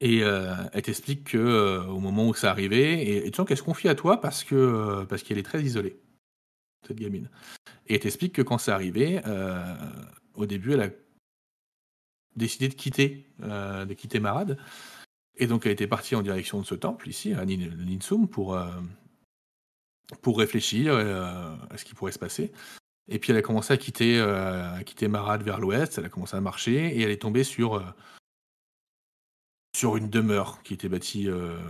Et euh, elle t'explique que euh, au moment où ça arrivait, et, et tu sens qu'elle se confie à toi parce que euh, parce qu'elle est très isolée, cette gamine. Et elle t'explique que quand c'est arrivé, euh, au début, elle a décidé de quitter, euh, de quitter Marad. Et donc elle était partie en direction de ce temple ici, à Nin- Ninsum, pour, euh, pour réfléchir à ce qui pourrait se passer. Et puis elle a commencé à quitter, à quitter Marad vers l'ouest, elle a commencé à marcher, et elle est tombée sur, sur une demeure qui était bâtie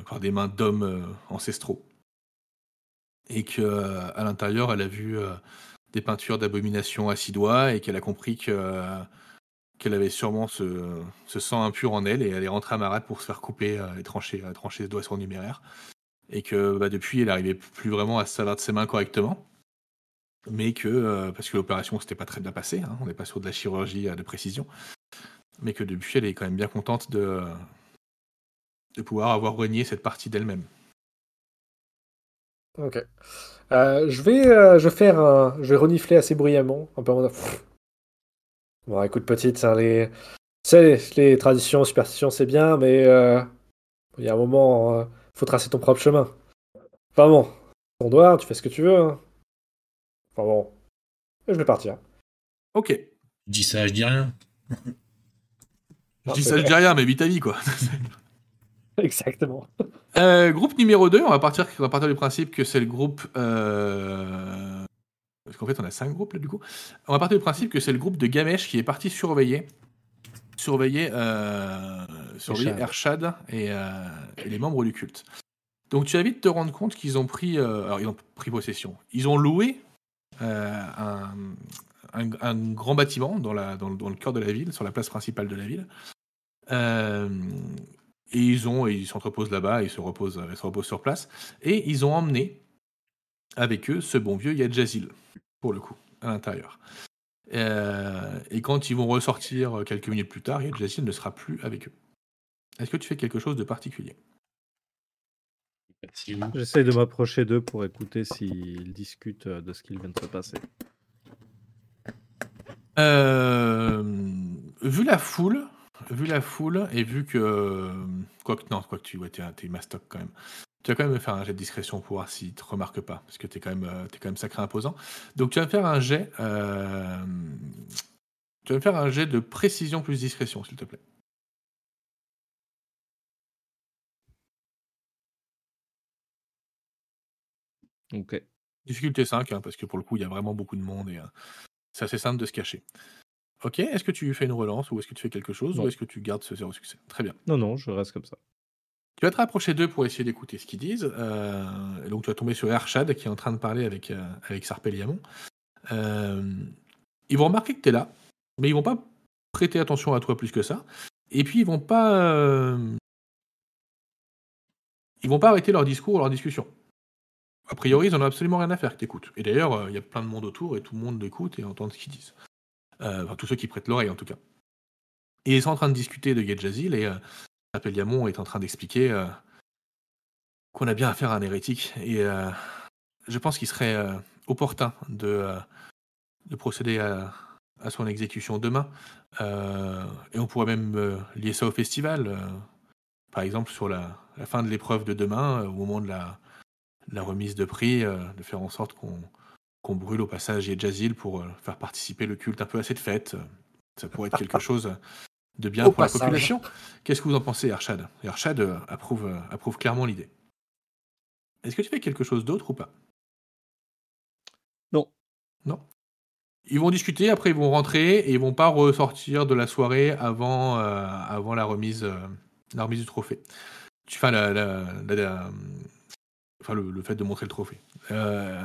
par des mains d'hommes ancestraux. Et que euh, à l'intérieur, elle a vu euh, des peintures d'abomination à six doigts, et qu'elle a compris que, euh, qu'elle avait sûrement ce, ce sang impur en elle, et elle est rentrée à Marad pour se faire couper et trancher, trancher ce doigt surnuméraire. et que bah, depuis, elle n'arrivait plus vraiment à se servir de ses mains correctement. Mais que, parce que l'opération s'était pas très bien passée, hein, on n'est pas sur de la chirurgie de précision, mais que depuis, elle est quand même bien contente de, de pouvoir avoir renié cette partie d'elle-même. Ok. Euh, je vais, euh, je vais faire un, je vais renifler assez bruyamment, un peu en. Bon, écoute petite, ça, les, tu sais, les, les traditions, superstitions, c'est bien, mais euh, il y a un moment, euh, faut tracer ton propre chemin. Enfin bon, ton doigt, tu fais ce que tu veux. hein. Enfin bon, je vais partir. Ok. Je dis ça, je dis rien. Je dis c'est ça, je dis rien, mais vite ta vie, quoi. [laughs] [laughs] Exactement. Euh, groupe numéro 2, on va partir, on va partir du principe que c'est le groupe. euh, Parce qu'en fait, on a cinq groupes là, du coup. On va partir du principe que c'est le groupe de Gamesh qui est parti surveiller. Surveiller, euh, surveiller Ershad. Et, et les membres du culte. Donc tu vas vite te rendre compte qu'ils ont pris. alors, ils ont pris possession. Ils ont loué un, un- un grand bâtiment dans, la, dans, le- dans le cœur de la ville, sur la place principale de la ville. Euh, et ils ont, et ils s'entreposent là-bas, ils se reposent, ils se reposent sur place. Et ils ont emmené avec eux ce bon vieux Yadjazil, pour le coup, à l'intérieur. Euh, et quand ils vont ressortir quelques minutes plus tard, Yadjazil ne sera plus avec eux. Est-ce que tu fais quelque chose de particulier? J'essaie de m'approcher d'eux pour écouter s'ils discutent euh, de ce qu'il vient de se passer. Euh, Vu la foule, vu la foule et vu que quoique non, quoique tu ouais, t'es, t'es mastoc quand même. Tu vas quand même me faire un jet de discrétion pour voir s'il te remarque pas, parce que t'es quand même euh, t'es quand même sacré imposant. Donc tu vas me faire un jet, euh, tu vas me faire un jet de précision plus discrétion, s'il te plaît. Ok. Difficulté 5, hein, parce que pour le coup, il y a vraiment beaucoup de monde et euh, c'est assez simple de se cacher. Ok, est-ce que tu fais une relance ou est-ce que tu fais quelque chose Non. ou est-ce que tu gardes ce zéro succès? Très bien. Non, non, je reste comme ça. Tu vas te rapprocher d'eux pour essayer d'écouter ce qu'ils disent. euh, donc tu vas tomber sur Ershad qui est en train de parler avec, euh, avec Sarpeliamon. Euh, ils vont remarquer que tu es là, mais ils vont pas prêter attention à toi plus que ça. Et puis ils vont pas. ils vont pas arrêter leur discours ou leur discussion. A priori, ils en ont absolument rien à faire que t'écoutes. Et d'ailleurs, il y a plein de monde autour et tout le monde écoute et entend ce qu'ils disent. Euh, enfin, tous ceux qui prêtent l'oreille en tout cas. Ils sont en train de discuter de Gedjazil et euh, Sarpeliamon est en train d'expliquer euh, qu'on a bien affaire à un hérétique. Et je pense qu'il serait opportun de, de procéder à, son exécution demain. Et on pourrait même lier ça au festival. par exemple, sur la, fin de l'épreuve de demain, au moment de la, remise de prix, de faire en sorte qu'on qu'on brûle au passage Yedjazil pour euh, faire participer le culte un peu à cette fête. Ça pourrait être quelque [laughs] chose de bien Au pour passage. la population. Qu'est-ce que vous en pensez, Arshad? Arshad euh, approuve, euh, approuve clairement l'idée. Est-ce que tu fais quelque chose d'autre ou pas? Non. Non? Ils vont discuter, après ils vont rentrer et ils vont pas ressortir de la soirée avant, euh, avant la, remise, euh, la remise du trophée. Tu fais la, la- la- la- enfin, le, le fait de montrer le trophée. Euh,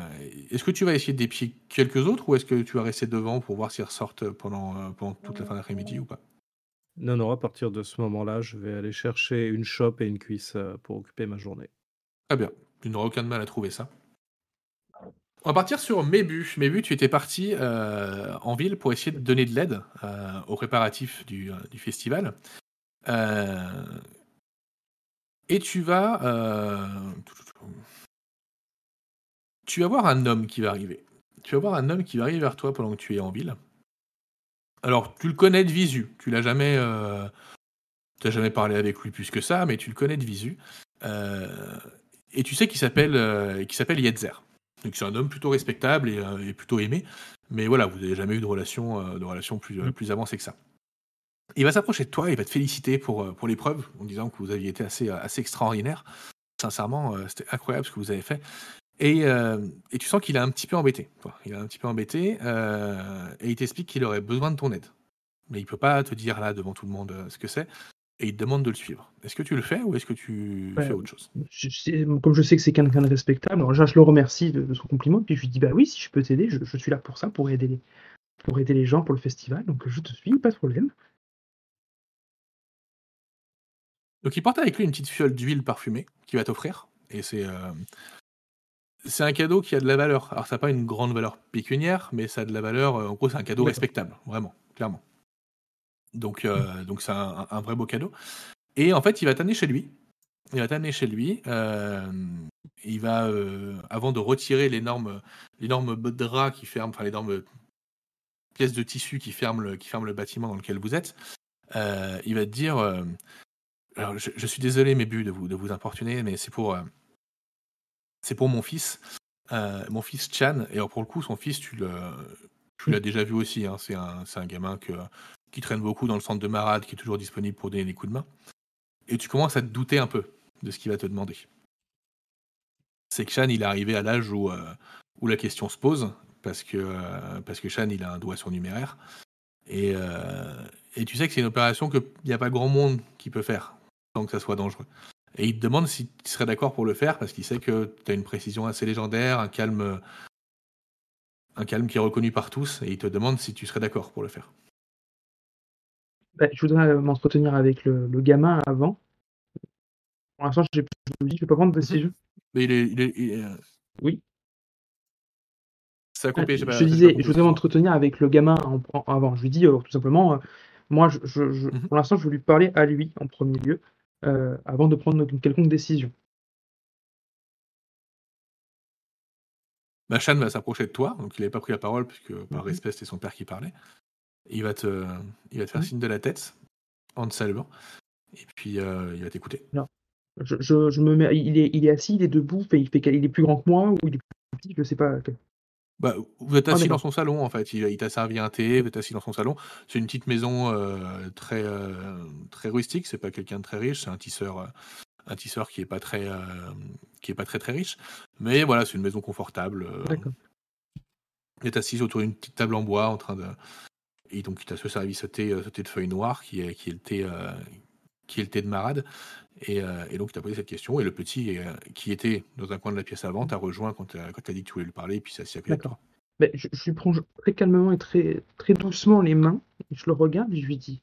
est-ce que tu vas essayer d'épier quelques autres ou est-ce que tu vas rester devant pour voir s'ils ressortent pendant, euh, pendant toute la fin d'après-midi ou pas? Non, non, à partir de ce moment-là, je vais aller chercher une chope et une cuisse euh, pour occuper ma journée. Très bien. Tu n'auras aucun mal à trouver ça. On va partir sur Mébu. Mébu, tu étais parti euh, en ville pour essayer de donner de l'aide euh, aux préparatifs du, du festival. Euh, et tu vas... tu vas voir un homme qui va arriver. Tu vas voir un homme qui va arriver vers toi pendant que tu es en ville. Alors, tu le connais de visu. Tu l'as jamais... euh, tu n'as jamais parlé avec lui plus que ça, mais tu le connais de visu. Euh, et tu sais qu'il s'appelle euh, s'appelle Yetzer. Donc c'est un homme plutôt respectable et, euh, et plutôt aimé. Mais voilà, vous n'avez jamais eu de relation, euh, de relation plus, euh, plus avancée que ça. Il va s'approcher de toi, il va te féliciter pour, pour l'épreuve, en disant que vous aviez été assez, assez extraordinaire. Sincèrement, euh, c'était incroyable ce que vous avez fait. Et, euh, et tu sens qu'il est un petit peu embêté. quoi. Il est un petit peu embêté euh, et il t'explique qu'il aurait besoin de ton aide. Mais il peut pas te dire là devant tout le monde ce que c'est. Et il te demande de le suivre. Est-ce que tu le fais ou est-ce que tu Ouais. fais autre chose? Je sais- comme je sais que c'est quelqu'un de respectable, alors déjà, je le remercie de, de son compliment, puis je lui dis bah oui, si je peux t'aider, je, je suis là pour ça, pour aider les, pour aider les gens pour le festival, donc je te suis, pas de problème. Donc il porte avec lui une petite fiole d'huile parfumée qu'il va t'offrir. Et c'est euh, c'est un cadeau qui a de la valeur. Alors ça n'a pas une grande valeur pécuniaire, mais ça a de la valeur. euh, En gros, c'est un cadeau respectable, vraiment, clairement. Donc euh, donc c'est un, un vrai beau cadeau. Et en fait, il va t'amener chez lui. Il va t'amener chez lui. euh, il va, avant de retirer l'énorme drap qui ferme, enfin l'énorme pièce de tissu qui ferme le, qui ferme le bâtiment dans lequel vous êtes, il va te dire alors je, suis désolé mes buts de vous de vous importuner mais c'est pour euh, pour mon fils. Euh, mon fils Chan et alors pour le coup son fils tu tu l'as déjà vu aussi hein, c'est un un gamin que qui traîne beaucoup dans le centre de Marade qui est toujours disponible pour donner des coups de main. Et tu commences à te douter un peu de ce qu'il va te demander. C'est que Chan il est arrivé à l'âge où euh, où la question se pose parce que parce que Chan il a un doigt surnuméraire et, euh, et tu sais que c'est une opération qu'il n'y a pas grand monde qui peut faire sans que ça soit dangereux. Et il te demande si tu serais d'accord pour le faire parce qu'il sait que tu as une précision assez légendaire, un calme, un calme qui est reconnu par tous, et il te demande si tu serais d'accord pour le faire. Bah, je voudrais euh, m'entretenir avec le, le gamin avant. Pour l'instant, je me dis, je vais pas prendre de décision. Mais il est, il est- il est- Oui. Ça a coupé, j'ai pas- je disais, je voudrais m'entretenir avec le gamin en- en- avant. Je lui dis euh, tout simplement, euh, moi, je, je- je- Mhm. pour l'instant, je veux lui parler à lui en premier lieu, euh, avant de prendre une quelconque décision. Shan va s'approcher de toi, donc il n'avait pas pris la parole puisque par Mhm. respect c'était son père qui parlait. Il va te, il va te faire Mhm. signe de la tête en te saluant, et puis euh, il va t'écouter. Je, je- je me mets, il est, il est assis, il est debout, il, fait, il est plus grand que moi ou il est plus petit, je sais pas. Bah, vous êtes Ah, assis dans son salon en fait. Il, il t'a servi un thé, vous êtes assis dans son salon. C'est une petite maison euh, très euh, très rustique. C'est pas quelqu'un de très riche. C'est un tisseur, euh, un tisseur qui est pas très euh, qui est pas très très riche. Mais voilà, c'est une maison confortable. Il est assis autour d'une petite table en bois en train de et donc il t'a servi ce thé, euh, ce thé de feuilles noires qui est qui est le thé qui est le thé de marade. Et, euh, et donc, tu as posé cette question, et le petit, euh, qui était dans un coin de la pièce avant, t'a rejoint quand tu as, dit que tu voulais lui parler, et puis ça de D'accord. toi. Ben, je, je lui prends très calmement et très, très doucement les mains, et je le regarde et je lui dis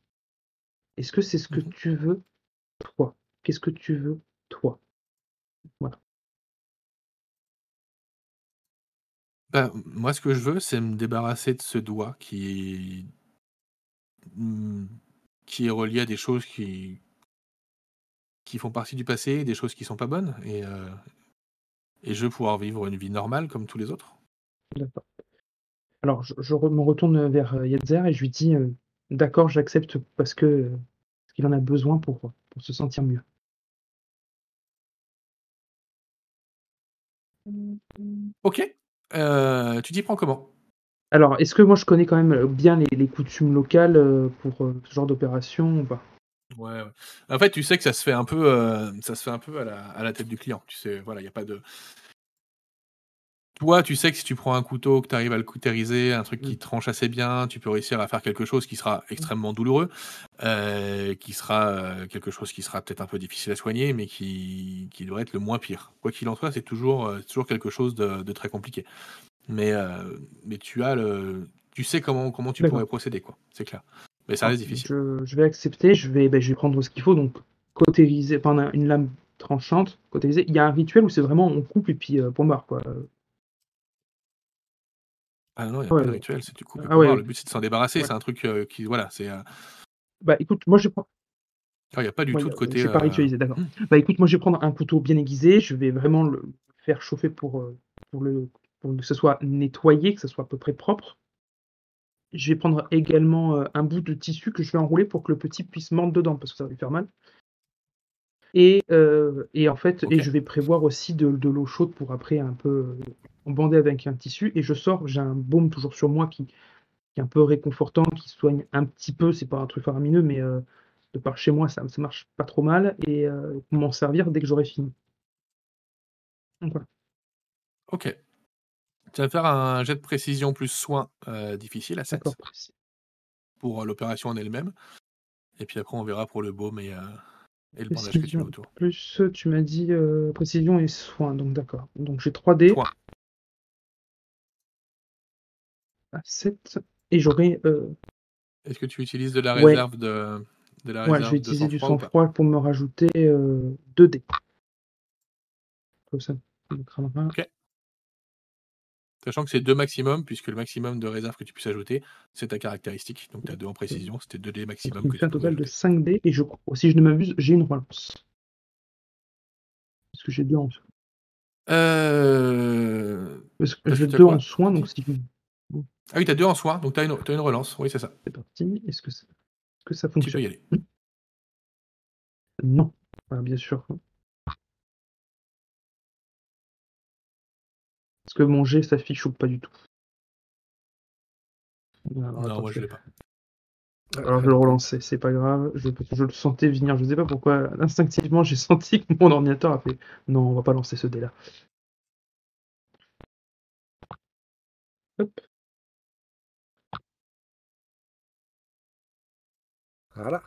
Est-ce que c'est ce que Mhm. tu veux, toi? Qu'est-ce que tu veux, toi? Voilà. Bah, moi, ce que je veux, c'est me débarrasser de ce doigt qui, Hmm, qui est relié à des choses qui, qui font partie du passé, des choses qui sont pas bonnes, et, euh, et je veux pouvoir vivre une vie normale comme tous les autres. D'accord. Alors, je, me retourne vers euh, Yetzer et je lui dis euh, D'accord, j'accepte parce que euh, parce qu'il en a besoin pour, pour se sentir mieux. Ok, tu t'y prends comment? Alors, est-ce que moi je connais quand même bien les, les coutumes locales pour ce genre d'opération ou pas? Ouais, ouais. En fait, tu sais que ça se fait un peu, euh, ça se fait un peu à la, à la tête du client. Tu sais, voilà, il y a pas de. Toi, tu sais que si tu prends un couteau, que tu arrives à le cautériser, un truc qui Mm. tranche assez bien, tu peux réussir à faire quelque chose qui sera extrêmement douloureux, euh, qui sera euh, quelque chose qui sera peut-être un peu difficile à soigner, mais qui, qui devrait être le moins pire. Quoi qu'il en soit, c'est toujours, toujours quelque chose de, de très compliqué. Mais, mais tu as le, tu sais comment, comment tu pourrais procéder, quoi. C'est clair. Mais ça reste difficile. Je, je vais accepter, je vais, ben, je vais prendre ce qu'il faut, donc cautériser, pendant une lame tranchante, cautériser. Il y a un rituel où c'est vraiment on coupe et puis euh, point barre, quoi. Ah non, il n'y a Ouais, pas de rituel, c'est tu coupes Ah ouais. Le but, c'est de s'en débarrasser. C'est un truc euh, qui, voilà, c'est. euh, Bah écoute, moi je prends. Il n'y a pas du tout de côté. Je vais pas euh, ritualiser, d'accord. hmm. Bah écoute, moi je vais prendre un couteau bien aiguisé, je vais vraiment le faire chauffer pour, pour, le, pour que ce soit nettoyé, que ce soit à peu près propre. Je vais prendre également euh, un bout de tissu que je vais enrouler pour que le petit puisse mordre dedans, parce que ça va lui faire mal. Et, euh, et en fait, et je vais prévoir aussi de, de l'eau chaude pour après un peu euh, bander avec un tissu. Et je sors, j'ai un baume toujours sur moi qui, qui est un peu réconfortant, qui soigne un petit peu, c'est pas un truc faramineux, mais euh, de par chez moi, ça, ça marche pas trop mal. Et euh, m'en servir dès que j'aurai fini. Donc voilà. Ok. Tu vas faire un jet de précision plus soin euh, difficile à 7 D'accord, précis. pour euh, l'opération en elle-même. Et puis après, on verra pour le baume et, euh, et le bandage que tu mets autour. plus, tu m'as dit euh, précision et soin, donc d'accord. Donc j'ai 3D Soin. à 7 et j'aurai. euh, Est-ce que tu utilises de la Ouais. réserve de, de la ouais, je vais utiliser du sang-froid pour me rajouter euh, 2D. comme ça. me cramera. Sachant que c'est deux maximum, puisque le maximum de réserve que tu puisses ajouter, c'est ta caractéristique. Donc tu as deux en précision, c'était deux dés maximum Il que tu fait un total de ajouter. 5 dés et je crois, si je ne m'abuse, j'ai une relance. Parce que j'ai deux en Euh... Parce que j'ai t'as deux en soins, donc si Ah oui, tu as deux en soins, donc tu as, une t'as une relance. Oui, c'est ça. c'est parti. Est-ce que, que ça Tu peux fonctionne? y aller. Non. Ah, bien sûr. Est-ce que mon jet s'affiche ou pas du tout? Alors, non, moi je l'ai pas. Alors je vais le relancer, c'est pas grave. Je, je le sentais venir, je sais pas pourquoi. Instinctivement, j'ai [laughs] senti que mon ordinateur a fait non, on va pas lancer ce dé-là. Hop. Voilà.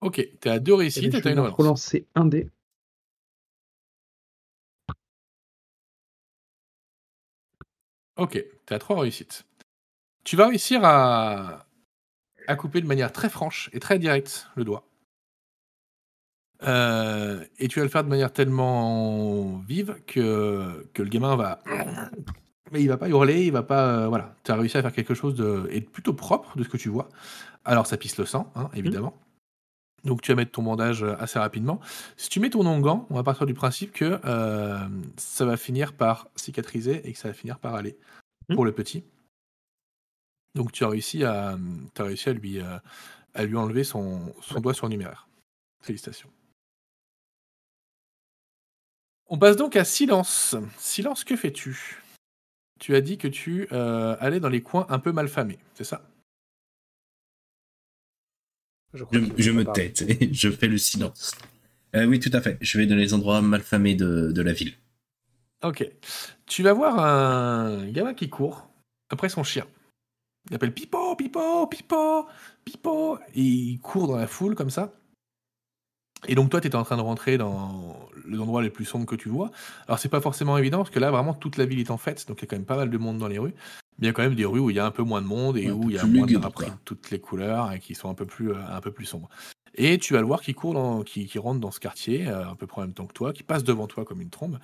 Ok, tu as deux Et réussites et je tu as vais une relance. relancer un dé. Ok, tu as trois réussites. Tu vas réussir à... à couper de manière très franche et très directe le doigt. Euh, et tu vas le faire de manière tellement vive que, que le gamin va. Mais il va pas hurler, il va pas. euh, voilà, tu as réussi à faire quelque chose de, plutôt propre de ce que tu vois. Alors ça pisse le sang, hein, évidemment. Donc tu vas mettre ton bandage euh, assez rapidement. Si tu mets ton onguent, on va partir du principe que euh, ça va finir par cicatriser et que ça va finir par aller Mhm. pour le petit. Donc tu as réussi à, as réussi à lui, euh, à lui enlever son, son doigt surnuméraire. Félicitations. On passe donc à silence. Silence, que fais-tu? Tu as dit que tu euh, allais dans les coins un peu malfamés, c'est ça? Je, me tais, et [laughs] je fais le silence. Euh, oui, tout à fait. Je vais dans les endroits malfamés de, de la ville. Ok. Tu vas voir un gamin qui court après son chien. Il appelle Pipo, Pipo, Pipo, Pipo. Et il court dans la foule comme ça. Et donc toi, tu étais en train de rentrer dans l'endroit les plus sombres que tu vois. Alors c'est pas forcément évident parce que là, vraiment, toute la ville est en fête. Donc il y a quand même pas mal de monde dans les rues. Il y a quand même des rues où il y a un peu moins de monde et où il y a moins de draperies de toutes les couleurs et qui sont un peu plus, euh, un peu plus sombres. Et tu vas le voir qui court, dans, qui, qui rentre dans ce quartier, euh, à peu près en même temps que toi, qui passe devant toi comme une trombe.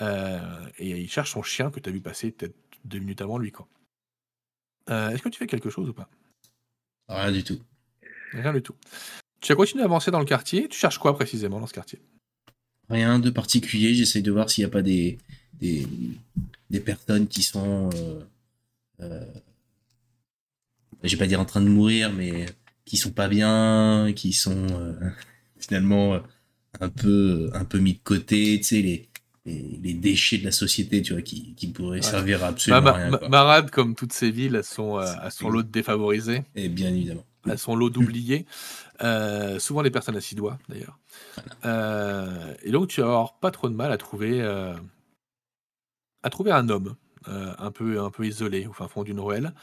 Euh, et il cherche son chien que tu as vu passer peut-être deux minutes avant lui. quoi. Euh, Est-ce que tu fais quelque chose ou pas? Rien du tout. Rien du tout. Tu as continué à avancer dans le quartier. Tu cherches quoi précisément dans ce quartier? Rien de particulier. J'essaie de voir s'il n'y a pas des, des, des personnes qui sont. Euh, euh, je vais pas dire en train de mourir, mais qui sont pas bien, qui sont euh, [laughs] finalement euh, un peu, un peu mis de côté. Tu sais, les, les, les déchets de la société, tu vois, qui, qui pourraient Ouais. servir à Bah, absolument Ma- rien. Quoi. Marade, comme toutes ces villes, elles sont, euh, elles sont lot de défavorisés. Et bien évidemment. Elles sont lot d'oubliés. Euh, souvent des personnes à six doigts, d'ailleurs. Euh, et donc, tu vas avoir pas trop de mal à trouver, à trouver un homme un, peu, un peu isolé au fin fond d'une ruelle,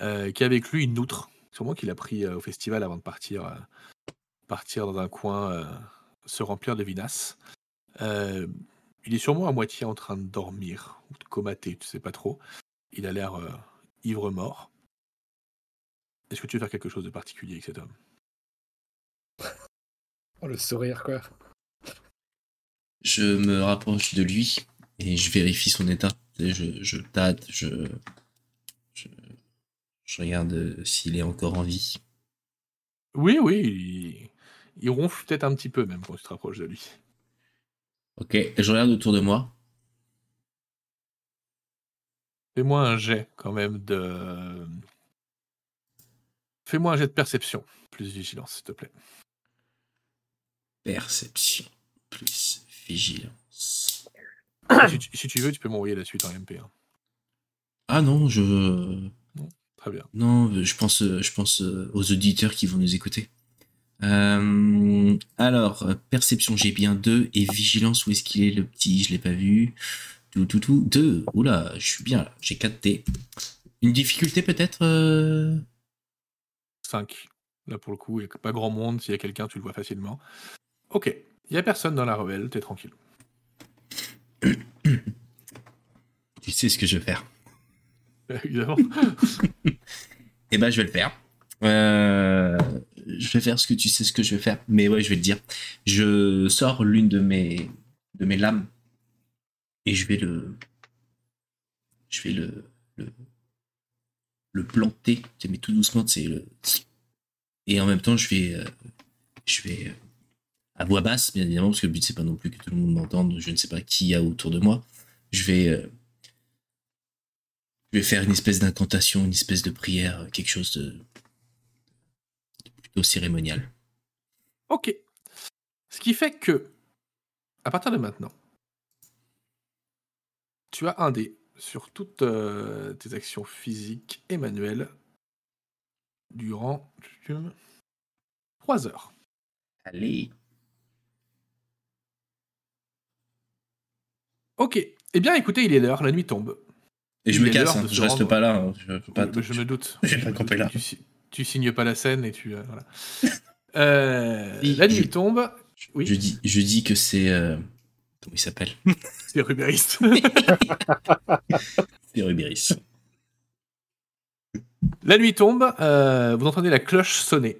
euh, qui a avec lui une outre, sûrement qu'il a pris euh, au festival avant de partir, euh, partir dans un coin, euh, se remplir de vinasse. Euh, il est sûrement à moitié en train de dormir ou de comater, tu sais pas trop. Il a l'air euh, ivre-mort. Est-ce que tu veux faire quelque chose de particulier avec cet homme? Oh, le sourire, quoi. Je me rapproche de lui et je vérifie son état. Je, je tâte, je, je, je regarde s'il est encore en vie. Oui, oui, il, il ronfle peut-être un petit peu même quand tu te rapproches de lui. Ok, je regarde autour de moi. Fais-moi un jet quand même de. Fais-moi un jet de perception, plus vigilance, s'il te plaît. Perception plus vigilance. Si, tu, si tu veux, tu peux m'envoyer la suite en MP. hein. Ah non, je. Très bien. Non, je pense, je pense aux auditeurs qui vont nous écouter. Euh, alors, perception, j'ai bien deux. Et vigilance, où est-ce qu'il est le petit? Je l'ai pas vu. Tout, tout, tout. Deux. Oula, je suis bien là. J'ai 4 T. Une difficulté peut-être euh? 5. Là, pour le coup, il n'y a pas grand monde. S'il y a quelqu'un, tu le vois facilement. Ok. Il n'y a personne dans la ruelle, t'es tranquille. [coughs] Tu sais ce que je vais faire. Évidemment. [laughs] Eh ben, je vais le faire. Euh, je vais faire ce que tu sais ce que je vais faire. Mais ouais, je vais le dire. Je sors l'une de mes de mes lames et je vais le, je vais le, le, le planter, mais tout doucement, c'est le, et en même temps, je vais, euh, je vais euh, à voix basse, bien évidemment, parce que le but c'est pas non plus que tout le monde m'entende. Je ne sais pas qui y a autour de moi. Je vais, euh, je vais faire une espèce d'incantation, une espèce de prière, quelque chose de, de plutôt cérémonial. Ok. Ce qui fait que, à partir de maintenant, tu as un dé sur toutes euh, tes actions physiques et manuelles durant 3 heures. Allez. Ok. Eh bien, écoutez, il est l'heure, la nuit tombe. Et je me casse, hein, je reste rendre. pas là. hein, Je pas. Oui, je me doute. [laughs] Je vais pas là. Tu, si- tu signes pas la scène et tu. euh, voilà. [laughs] Euh, la nuit je- tombe. Oui, Je dis, je dis que c'est. euh, Comment il s'appelle? [laughs] C'est Rubériste. C'est Rubéris. La nuit tombe, vous entendez la cloche sonner.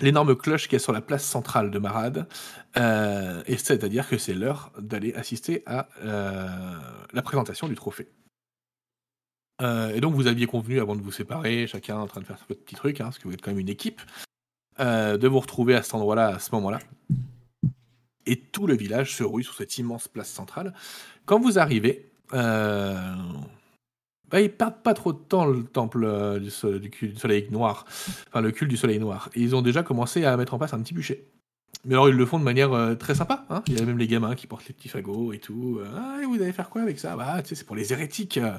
L'énorme cloche qui est sur la place centrale de Marade. Euh, et c'est-à-dire que c'est l'heure d'aller assister à euh, la présentation du trophée. Euh, et donc vous aviez convenu avant de vous séparer, chacun en train de faire votre petit truc, hein, parce que vous êtes quand même une équipe, de vous retrouver à cet endroit-là, à ce moment-là. Et tout le village se rouille sur cette immense place centrale. Quand vous arrivez, bah, ils perdent pas trop de temps le temple euh, du, so- du soleil noir, enfin le culte du soleil noir. Et ils ont déjà commencé à mettre en place un petit bûcher. Mais alors ils le font de manière euh, très sympa. hein. Il y a même les gamins qui portent les petits fagots et tout. Euh, ah, et vous allez faire quoi avec ça? Bah, tu sais, c'est pour les hérétiques, euh,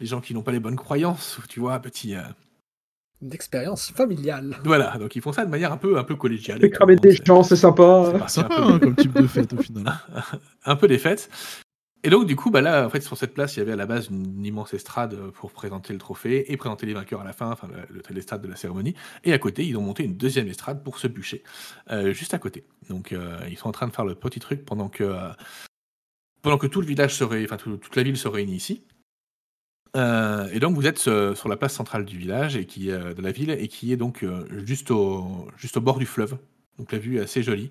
les gens qui n'ont pas les bonnes croyances. Tu vois, petit. euh, Une expérience familiale. Voilà, donc ils font ça de manière un peu, un peu collégiale. Et cramer des gens, c'est sympa. c'est Sympa peu hein, comme type de fête au final. [laughs] un peu des fêtes. Et donc, du coup, bah là, en fait, sur cette place, il y avait à la base une immense estrade euh, pour présenter le trophée et présenter les vainqueurs à la fin, enfin, le- le- l'estrade de la cérémonie. Et à côté, ils ont monté une deuxième estrade pour se bûcher, euh, juste à côté. Donc, euh, ils sont en train de faire le petit truc pendant que, pendant que tout le village serait, enfin, tout- toute la ville se réunit ici. Et donc, vous êtes sur la place centrale du village et qui, de la ville et qui est donc juste, au, juste au bord du fleuve. Donc, la vue est assez jolie.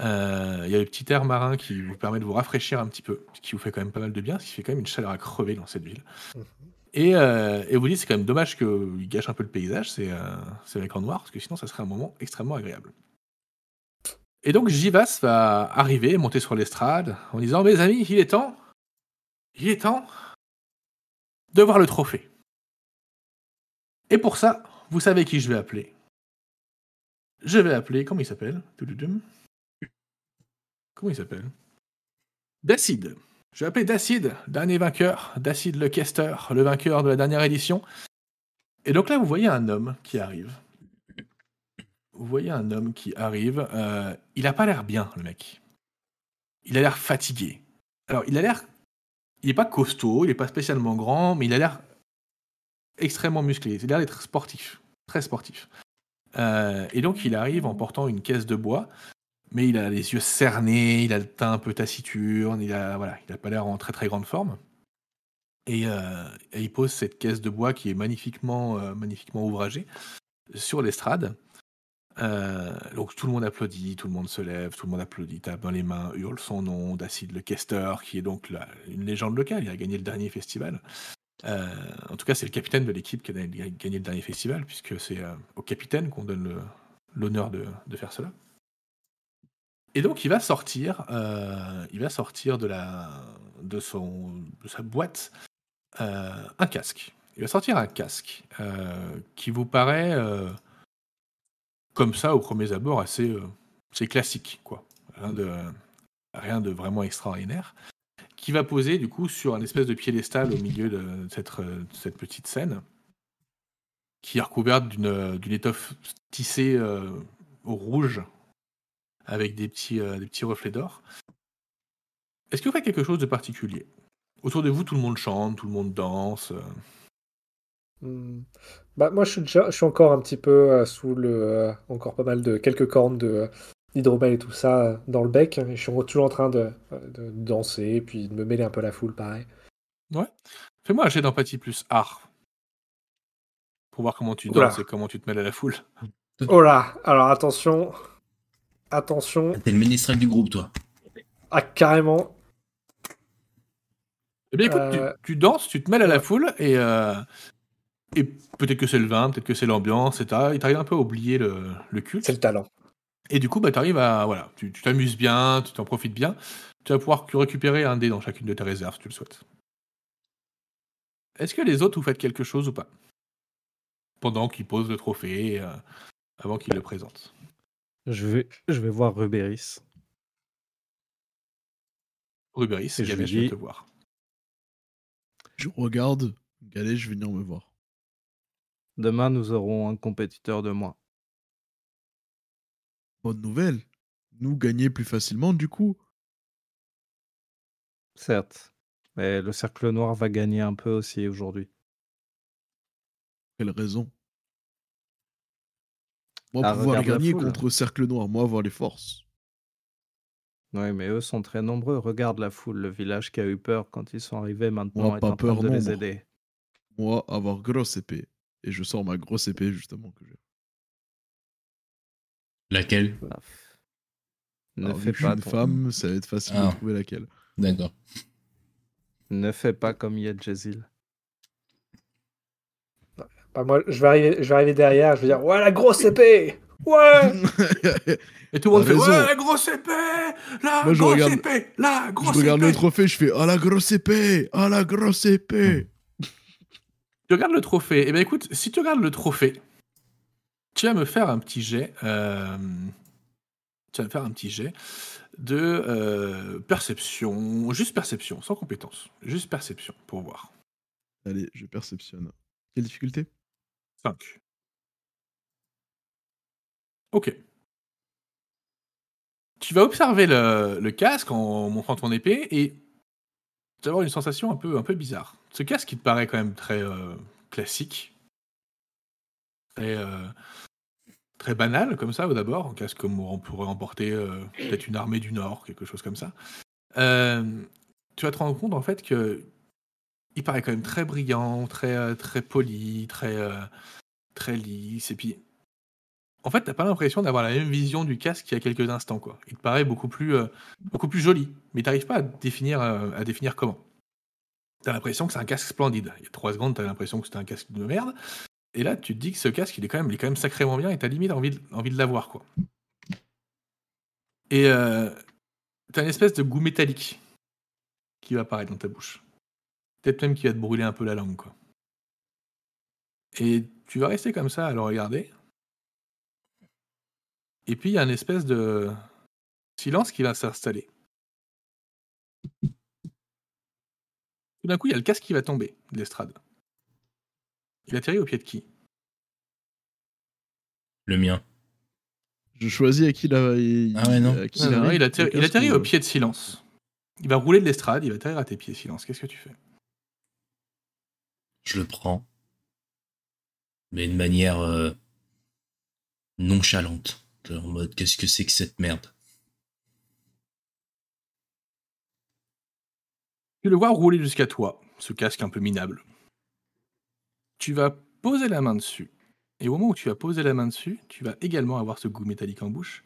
Euh, Il y a le petit air marin qui vous permet de vous rafraîchir un petit peu, ce qui vous fait quand même pas mal de bien, parce qu'il fait quand même une chaleur à crever dans cette ville. Mhm. Et, euh, et vous dites, c'est quand même dommage qu'il gâche un peu le paysage, c'est euh, l'écran noir, parce que sinon ça serait un moment extrêmement agréable. Et donc Jivas va arriver, monter sur l'estrade, en disant Mes amis, il est temps, il est temps de voir le trophée. Et pour ça, vous savez qui je vais appeler. Je vais appeler, comment il s'appelle? Comment il s'appelle? Dacide. Je vais appeler Dacide, dernier vainqueur, Dacide le caster, le vainqueur de la dernière édition. Et donc là, vous voyez un homme qui arrive. Vous voyez un homme qui arrive. euh, il n'a pas l'air bien, le mec. Il a l'air fatigué. Alors, il a l'air. Il n'est pas costaud, il n'est pas spécialement grand, mais il a l'air extrêmement musclé. Il a l'air d'être sportif, très sportif. Euh, et donc, il arrive en portant une caisse de bois mais il a les yeux cernés, il a le teint un peu taciturne, il a voilà, il a pas l'air en très très grande forme. Et, euh, il pose cette caisse de bois qui est magnifiquement euh, ouvragée sur l'estrade. Euh, donc tout le monde applaudit, tout le monde se lève, tout le monde applaudit, tape dans les mains, hurle son nom, Dacide le Kester, qui est donc une légende locale, il a gagné le dernier festival. En tout cas, c'est le capitaine de l'équipe qui a gagné le dernier festival, puisque c'est au capitaine qu'on donne l'honneur de faire cela. Et donc il va sortir, euh, de sa boîte euh, un casque. Il va sortir un casque euh, qui vous paraît comme ça au premier abord assez classique quoi, rien de vraiment extraordinaire. Qui va poser du coup sur un espèce de piédestal au milieu de cette, de cette petite scène, qui est recouverte d'une étoffe tissée au rouge avec des petits, euh, des petits reflets d'or. Est-ce que vous faites quelque chose de particulier? Autour de vous, tout le monde chante, tout le monde danse. euh. Hmm. Bah, moi, je suis, déjà, je suis encore un petit peu euh, sous le. euh, encore pas mal de. quelques cornes de euh, d'hydromel et tout ça dans le bec. Et je suis toujours en train de, de danser, puis de me mêler un peu à la foule, pareil. Fais-moi un jet d'empathie plus art. Pour voir comment tu Oula. danses et comment tu te mêles à la foule. Oh là Alors attention. Attention. T'es le ménestrel du groupe, toi. Ah, carrément. Eh bien, écoute, Euh. tu, tu danses, tu te mêles à la foule et, euh, et peut-être que c'est le vin, peut-être que c'est l'ambiance, et t'arrives un peu à oublier le, le culte. C'est le talent. Et du coup, bah, t'arrives à. Voilà, tu t'amuses bien, tu t'en profites bien. Tu vas pouvoir récupérer un dé dans chacune de tes réserves si tu le souhaites. Est-ce que les autres, vous faites quelque chose ou pas? Pendant qu'ils posent le trophée, euh, avant qu'ils le présentent. Je vais, je vais voir Rubéris. Rubéris, Et je lui vient dis- te voir. Je regarde, Galet, je vais venir me voir. Demain, nous aurons un compétiteur de moins. Bonne nouvelle. Nous gagner plus facilement, du coup. Certes. Mais le cercle noir va gagner un peu aussi aujourd'hui. Quelle raison? Moi, Ah, pouvoir gagner foule. contre Cercle Noir, moi avoir les forces. Oui, mais eux sont très nombreux. Regarde la foule, le village qui a eu peur quand ils sont arrivés maintenant Moi, est pas en train peur de les aider. Moi, avoir grosse épée. Et je sors ma grosse épée, justement, que j'ai. Laquelle? Ah. Ne Alors, fais pas une ton- femme, ça va être facile Ah. de trouver laquelle. D'accord. Ne fais pas comme Yed Jezil. Bah, moi, je vais, arriver, je vais arriver derrière, je vais dire Ouais, la grosse épée Ouais [laughs] Et tout le monde fait raison. Ouais, la grosse épée La Moi, je grosse regarde- épée La je grosse regarde épée le trophée, je fais Ah la grosse épée Ah la grosse épée Tu regardes le trophée. Eh bien, écoute, si tu regardes le trophée, tu vas me faire un petit jet. euh, Tu vas me faire un petit jet de euh, perception. Juste perception, sans compétence. Juste perception, pour voir. Allez, je perceptionne. Quelle difficulté? 5. Ok. Tu vas observer le, casque en montrant ton épée et tu vas avoir une sensation un peu, un peu bizarre. Ce casque qui te paraît quand même très euh, classique, très, euh, très banal comme ça au d'abord, un casque comme on pourrait emporter euh, peut-être une armée du Nord, quelque chose comme ça. Tu vas te rendre compte en fait que il paraît quand même très brillant, très, euh, très poli, très, euh, très lisse. Et puis, en fait, t'as pas l'impression d'avoir la même vision du casque qu'il y a quelques instants. Quoi. Il te paraît beaucoup plus, euh, beaucoup plus joli, mais t'arrives pas à définir, à définir comment. T'as l'impression que c'est un casque splendide. Il y a trois secondes, t'as l'impression que c'était un casque de merde. Et là, tu te dis que ce casque, il est quand même, il est quand même sacrément bien et t'as limite envie de, envie de l'avoir. Quoi. Et euh, t'as une espèce de goût métallique qui va apparaître dans ta bouche. Peut-être même qui va te brûler un peu la langue. Quoi. Et tu vas rester comme ça à le regarder. Et puis il y a une espèce de silence qui va s'installer. Tout d'un coup, il y a le casque qui va tomber de l'estrade. Il atterrit au pied de qui? Le mien. Je choisis à qui la. Ah ouais, non. à qui Non, non, arrive, il, il atterrit au pied de silence. Il va rouler de l'estrade, il va atterrir à tes pieds, silence. Qu'est-ce que tu fais? Je le prends. Mais de manière euh, nonchalante. En mode, qu'est-ce que c'est que cette merde? Tu le vois rouler jusqu'à toi, ce casque un peu minable. Tu vas poser la main dessus. Et au moment où tu vas poser la main dessus, tu vas également avoir ce goût métallique en bouche.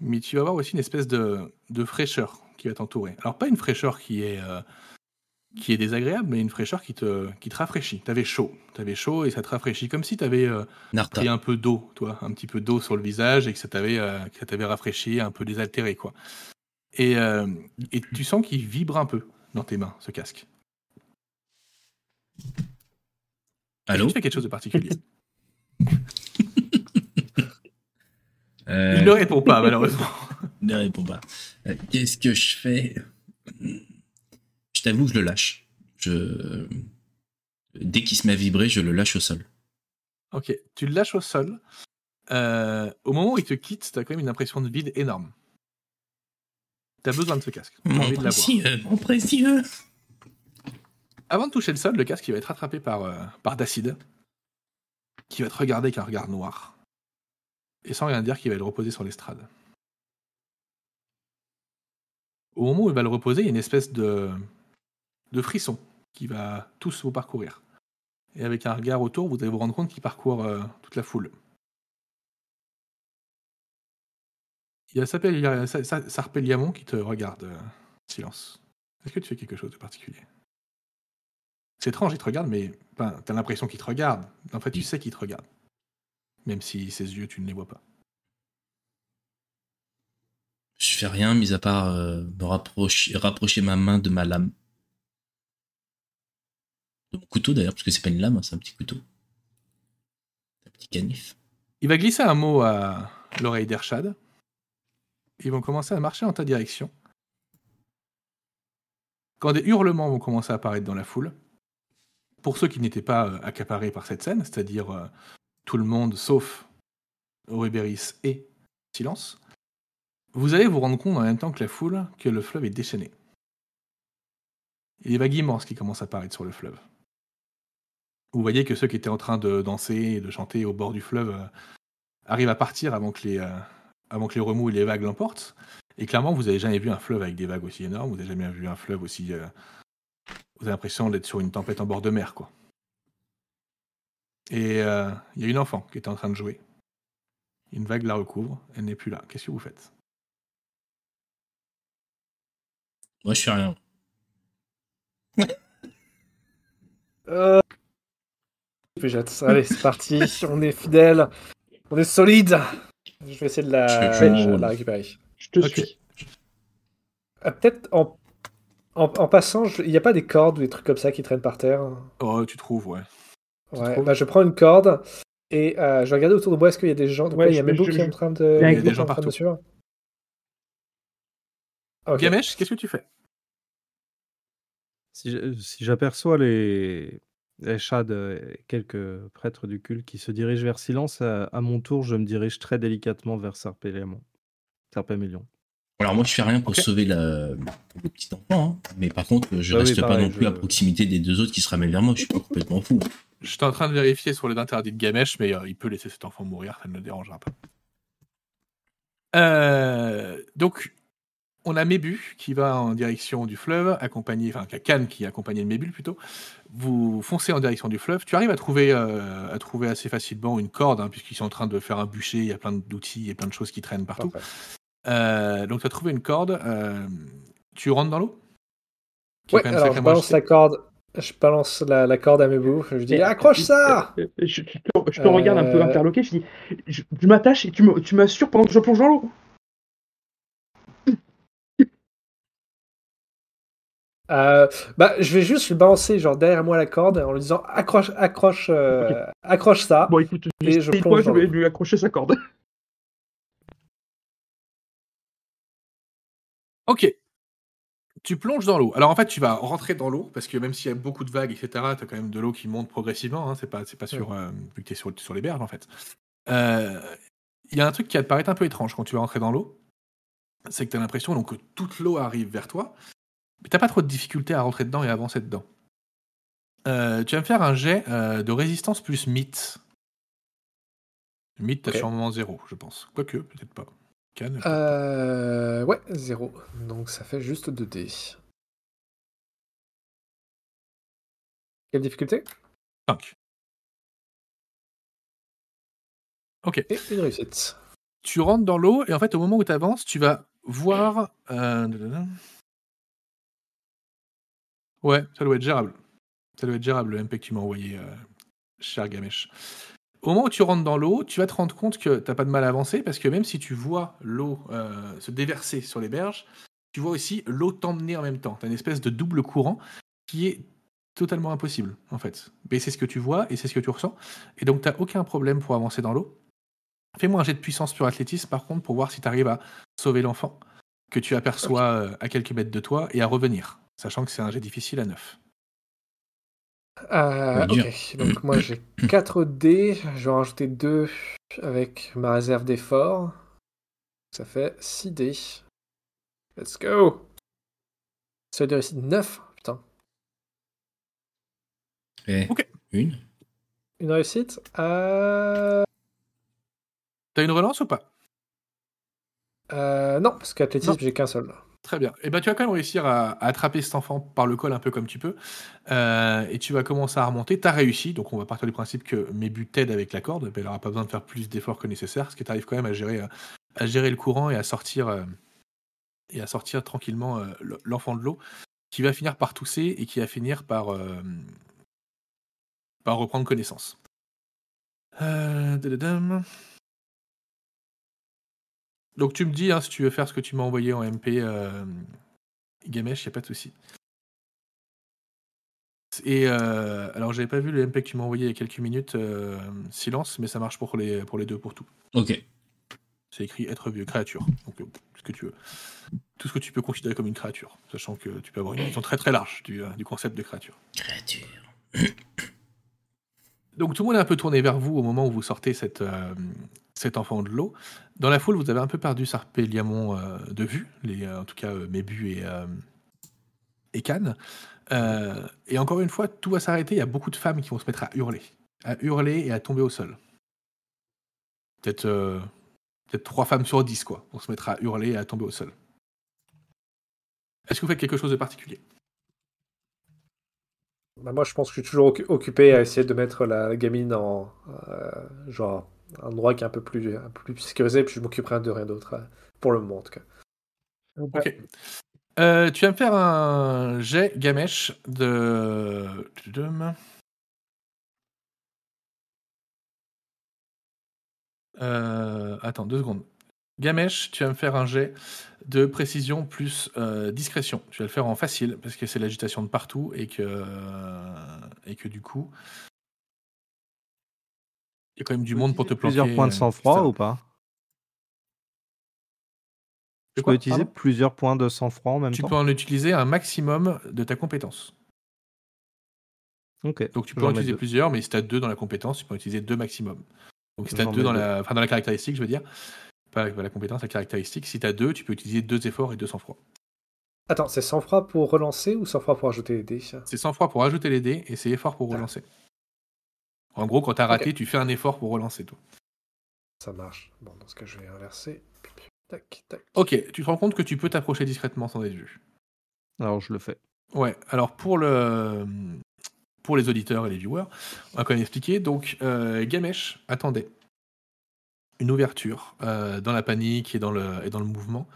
Mais tu vas avoir aussi une espèce de, de fraîcheur qui va t'entourer. Alors pas une fraîcheur qui est, euh, qui est désagréable, mais une fraîcheur qui te, qui te rafraîchit. T'avais chaud. T'avais chaud et ça te rafraîchit. Comme si t'avais euh, pris un peu d'eau, toi, un petit peu d'eau sur le visage et que ça t'avait euh, que ça t'avait rafraîchi, un peu désaltéré, quoi. Et, euh, et tu sens qu'il vibre un peu dans tes mains, ce casque. Allô Tu fais quelque chose de particulier. Euh, [laughs] Il ne répond pas, malheureusement. [laughs] Ne réponds pas. Euh, Qu'est-ce que je fais? Je t'avoue, je le lâche. Je... Dès qu'il se met à vibrer, je le lâche au sol. Ok, tu le lâches au sol. Euh, au moment où il te quitte, tu as quand même une impression de vide énorme. Tu as besoin de ce casque. T'as Mon envie de l'avoir. précieux, mon précieux. Avant de toucher le sol, le casque il va être rattrapé par, euh, par Dacide, qui va te regarder avec un regard noir. Et sans rien dire, qui va le reposer sur l'estrade. Au moment où il va le reposer, il y a une espèce de, de frisson qui va tous vous parcourir. Et avec un regard autour, vous allez vous rendre compte qu'il parcourt euh, toute la foule. Il y a Sarpelliamon qui te regarde, euh, Silence. Est-ce que tu fais quelque chose de particulier? C'est étrange, il te regarde, mais t'as l'impression qu'il te regarde. En fait, tu sais qu'il te regarde. Même si ses yeux, tu ne les vois pas. Je fais rien, mis à part euh, me rapprocher, rapprocher ma main de ma lame. Couteau d'ailleurs, parce que c'est pas une lame, hein, c'est un petit couteau. Un petit canif. Il va glisser un mot à l'oreille d'Ershad. Ils vont commencer à marcher en ta direction. Quand des hurlements vont commencer à apparaître dans la foule, pour ceux qui n'étaient pas euh, accaparés par cette scène, c'est-à-dire euh, tout le monde sauf Aurébéris et Silence, vous allez vous rendre compte en même temps que la foule que le fleuve est déchaîné. Il y a des vagues immenses qui commencent à apparaître sur le fleuve. Vous voyez que ceux qui étaient en train de danser et de chanter au bord du fleuve euh, arrivent à partir avant que les, euh, avant que les remous et les vagues l'emportent. Et clairement, vous n'avez jamais vu un fleuve avec des vagues aussi énormes, vous n'avez jamais vu un fleuve aussi... euh, vous avez l'impression d'être sur une tempête en bord de mer, quoi. Et euh, il y a une enfant qui était en train de jouer. Une vague la recouvre, elle n'est plus là. Qu'est-ce que vous faites? Moi, je fais rien. Allez, c'est parti. on est fidèle. On est solide. Je vais essayer de la, Je de récupérer. Je te suis. Euh, Peut-être en, en, en passant, je- il n'y a pas des cordes ou des trucs comme ça qui traînent par terre? Oh, tu trouves, ouais. Tu Ouais, trouves? bah, je prends une corde et euh, je vais regarder autour de moi. Est-ce qu'il y a des gens Donc Ouais, là, il y a Mebo qui est en train de. Il y a des gens de partout. me suivre. Ok. Gamesh, qu'est-ce que tu fais? Si j'aperçois les, les chats de quelques prêtres du culte qui se dirigent vers Silence, à, à mon tour, je me dirige très délicatement vers Serpélémon. Serpémélion. Alors moi, je fais rien pour sauver la- le petit enfant, hein. mais par contre, je Bah oui, reste pas non plus je- à proximité des deux autres qui se ramènent vers moi. Je suis pas complètement fou. J'étais en train de vérifier sur les interdits de Gamesh, mais euh, il peut laisser cet enfant mourir, ça ne le dérangera pas. Euh, donc, on a Mébu qui va en direction du fleuve, accompagné, enfin, Cannes qui accompagne le Mébul plutôt. Vous foncez en direction du fleuve. Tu arrives à trouver, euh, à trouver assez facilement une corde, hein, puisqu'ils sont en train de faire un bûcher, il y a plein d'outils et plein de choses qui traînent partout. Euh, donc, tu as trouvé une corde. euh, tu rentres dans l'eau? Ouais, alors je balance la corde. Je balance la, la corde à Mebo. Je dis accroche ça Je, je te, je te regarde un peu interloqué, je dis, je, je m'attache et tu me- tu m'assures pendant que je plonge dans l'eau. Euh, bah, je vais juste lui balancer genre derrière moi la corde en lui disant accroche, accroche, euh, accroche ça. Bon, écoute, Et je vais lui accrocher sa corde. [laughs] Ok. Tu plonges dans l'eau. Alors en fait, tu vas rentrer dans l'eau parce que même s'il y a beaucoup de vagues, etc., tu as quand même de l'eau qui monte progressivement. Hein, c'est pas, c'est pas sur, euh, vu que tu es sur, sur les berges en fait. Euh, Il y a un truc qui va te paraître un peu étrange quand tu vas rentrer dans l'eau. C'est que tu as l'impression donc, que toute l'eau arrive vers toi, mais tu pas trop de difficulté à rentrer dedans et à avancer dedans. Euh, tu vas me faire un jet euh, de résistance plus mythe. Mythe, tu as Ok. sûrement zéro, je pense. Quoique, peut-être pas. Euh, ouais, zéro. Donc ça fait juste 2 dés. Quelle difficulté? 5. Ok. Et une réussite. tu rentres dans l'eau et en fait au moment où tu avances, tu vas voir. euh. Ouais, ça doit être gérable. Ça doit être gérable le MP que tu m'as envoyé, euh, cher Gamesh. Au moment où tu rentres dans l'eau, tu vas te rendre compte que t'as pas de mal à avancer parce que même si tu vois l'eau euh, se déverser sur les berges, tu vois aussi l'eau t'emmener en même temps. Tu as une espèce de double courant qui est totalement impossible en fait. Mais c'est ce que tu vois et c'est ce que tu ressens. Et donc tu aucun problème pour avancer dans l'eau. Fais-moi un jet de puissance pur athlétisme, par contre, pour voir si tu arrives à sauver l'enfant que tu aperçois euh, à quelques mètres de toi et à revenir, sachant que c'est un jet difficile à 9. Euh, ok, donc moi j'ai [clears throat] 4 dés. Je vais en rajouter 2 avec ma réserve d'effort. Ça fait 6 dés. Let's go Ça veut dire ici 9 Putain. Et Ok. Une. Une réussite euh... T'as une relance ou pas? euh, Non, parce qu'athlétisme j'ai qu'un seul. Très bien. Et ben tu vas quand même réussir à, attraper cet enfant par le col un peu comme tu peux. Euh, et tu vas commencer à remonter. Tu as réussi, donc on va partir du principe que mes buts t'aident avec la corde. Il n'aura pas besoin de faire plus d'efforts que nécessaire, parce que tu arrives quand même à gérer, euh, à gérer le courant et à sortir, euh, et à sortir tranquillement l'enfant de l'eau, qui va finir par tousser et qui va finir par, par reprendre connaissance. Donc tu me dis hein, si tu veux faire ce que tu m'as envoyé en MP, euh, Gamesh, il n'y a pas de souci. Et euh, alors j'avais pas vu le MP que tu m'as envoyé il y a quelques minutes, euh, silence, mais ça marche pour les, pour les deux, pour tout. Ok. C'est écrit être vieux, créature. Donc, euh, ce que tu veux. Tout ce que tu peux considérer comme une créature, sachant que tu peux avoir une vision très très large du, du concept de créature. Créature. Donc, tout le monde est un peu tourné vers vous au moment où vous sortez euh, cet enfant de l'eau. Dans la foule, vous avez un peu perdu Sarpéliamon euh, de vue, euh, en tout cas Mébu et, Cannes. Et encore une fois, tout va s'arrêter. Il y a beaucoup de femmes qui vont se mettre à hurler. À hurler et à tomber au sol. Peut-être peut-être trois femmes sur dix, quoi, vont se mettre à hurler et à tomber au sol. Est-ce que vous faites quelque chose de particulier? Bah, moi, je pense que je suis toujours occu- occupé à essayer de mettre la gamine en euh, genre un endroit qui est un peu plus, un peu plus sécurisé, puis je m'occuperai de rien d'autre, euh, pour le moment en tout cas. Ok. Euh, tu vas me faire un jet Gamesh de. Euh, attends, deux secondes. Gamesh, tu vas me faire un jet de précision plus euh, discrétion. Tu vas le faire en facile parce que c'est l'agitation de partout et que, et que du coup. Il y a quand même du monde pour te planter. Plusieurs points de euh, sang-froid ou pas? Quoi peux utiliser Pardon? plusieurs points de sang-froid en même Tu temps peux en utiliser un maximum de ta compétence. Ok. Donc tu peux en utiliser deux. plusieurs, mais si tu as deux dans la compétence, tu peux en utiliser deux maximum. Donc si tu as deux dans la, enfin, dans la caractéristique, je veux dire, pas la compétence, la caractéristique, si tu as deux, tu peux utiliser deux efforts et deux sang-froid. Attends, c'est sans froid pour relancer ou sans froid pour ajouter les dés C'est sang-froid pour ajouter les dés et c'est effort pour relancer. En gros, quand tu as raté, tu fais un effort pour relancer. Toi. Ça marche. Bon, dans ce cas, je vais inverser. Tac, tac. Ok, tu te rends compte que tu peux t'approcher discrètement sans être vu. Alors je le fais. Ouais, alors pour le pour les auditeurs et les viewers, on va quand même expliquer. Donc, euh, Gamesh attendait une ouverture euh, dans la panique et dans le, mouvement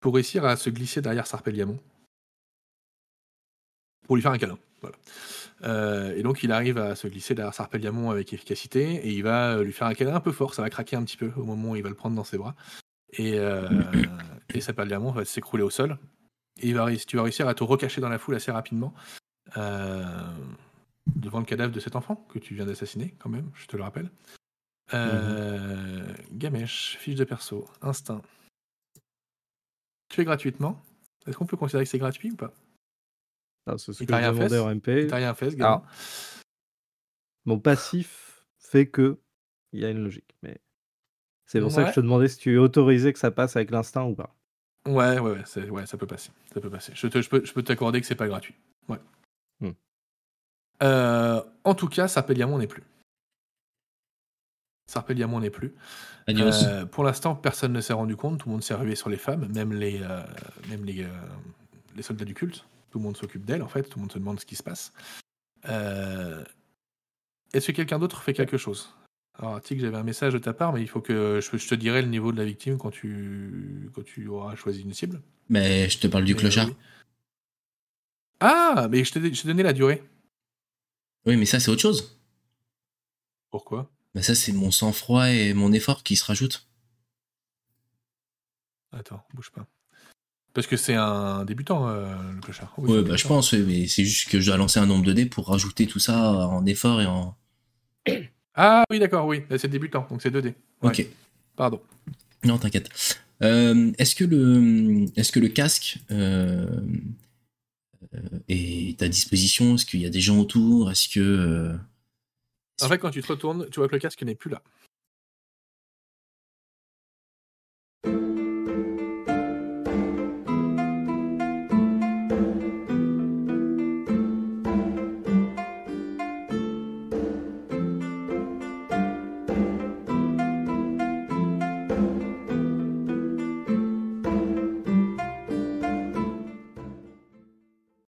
pour réussir à se glisser derrière Sarpelliamon pour lui faire un câlin. Voilà. Euh, et donc, il arrive à se glisser derrière Sarpelliamon avec efficacité et il va lui faire un câlin un peu fort. Ça va craquer un petit peu au moment où il va le prendre dans ses bras. Et, euh, va s'écrouler au sol. Et tu vas réussir à te recacher dans la foule assez rapidement euh, devant le cadavre de cet enfant que tu viens d'assassiner, quand même, je te le rappelle. Euh, Gamesh, fiche de perso, instinct. Tu es gratuitement. Est-ce qu'on peut considérer que c'est gratuit ou pas? Ah, C'est ce Il que t'a je rien fait, en MP. T'as rien fait, mon passif fait que il y a une logique, mais c'est pour ça que je te demandais si tu autorisais que ça passe avec l'instinct ou pas. Ouais, ouais, ouais, c'est- ouais, ça peut passer. Ça peut passer. Je, te- je peux, je peux t'accorder que c'est pas gratuit. Ouais. Hmm. Euh, en tout cas, Sarpelliamon n'est plus. Sarpelliamon n'est plus. Euh, pour l'instant, personne ne s'est rendu compte. Tout le monde s'est rué sur les femmes, même les, euh, même les, euh, les soldats du culte. Tout le monde s'occupe d'elles, en fait. Tout le monde se demande ce qui se passe. Est-ce que quelqu'un d'autre fait quelque chose? Alors, Tic, j'avais un message de ta part, mais il faut que je, je te dirai le niveau de la victime quand tu, quand tu auras choisi une cible. Mais je te parle du Mais, clochard. oui. Ah, mais je t'ai donné la durée. Oui, mais ça, c'est autre chose. Pourquoi? Bah, ça, c'est mon sang-froid et mon effort qui se rajoutent. Attends, bouge pas. Parce que c'est un débutant, euh, le clochard. Oui, Ouais, bah, je pense, oui, mais c'est juste que je dois lancer un nombre de dés pour rajouter tout ça en effort et en. [coughs] Ah oui, d'accord, oui. C'est débutant, donc c'est 2D. Ouais, Ok. Pardon. Non, t'inquiète. Euh, est-ce que le, est-ce que le casque euh, est à disposition? Est-ce qu'il y a des gens autour? Est-ce que En fait, quand tu te retournes, tu vois que le casque n'est plus là.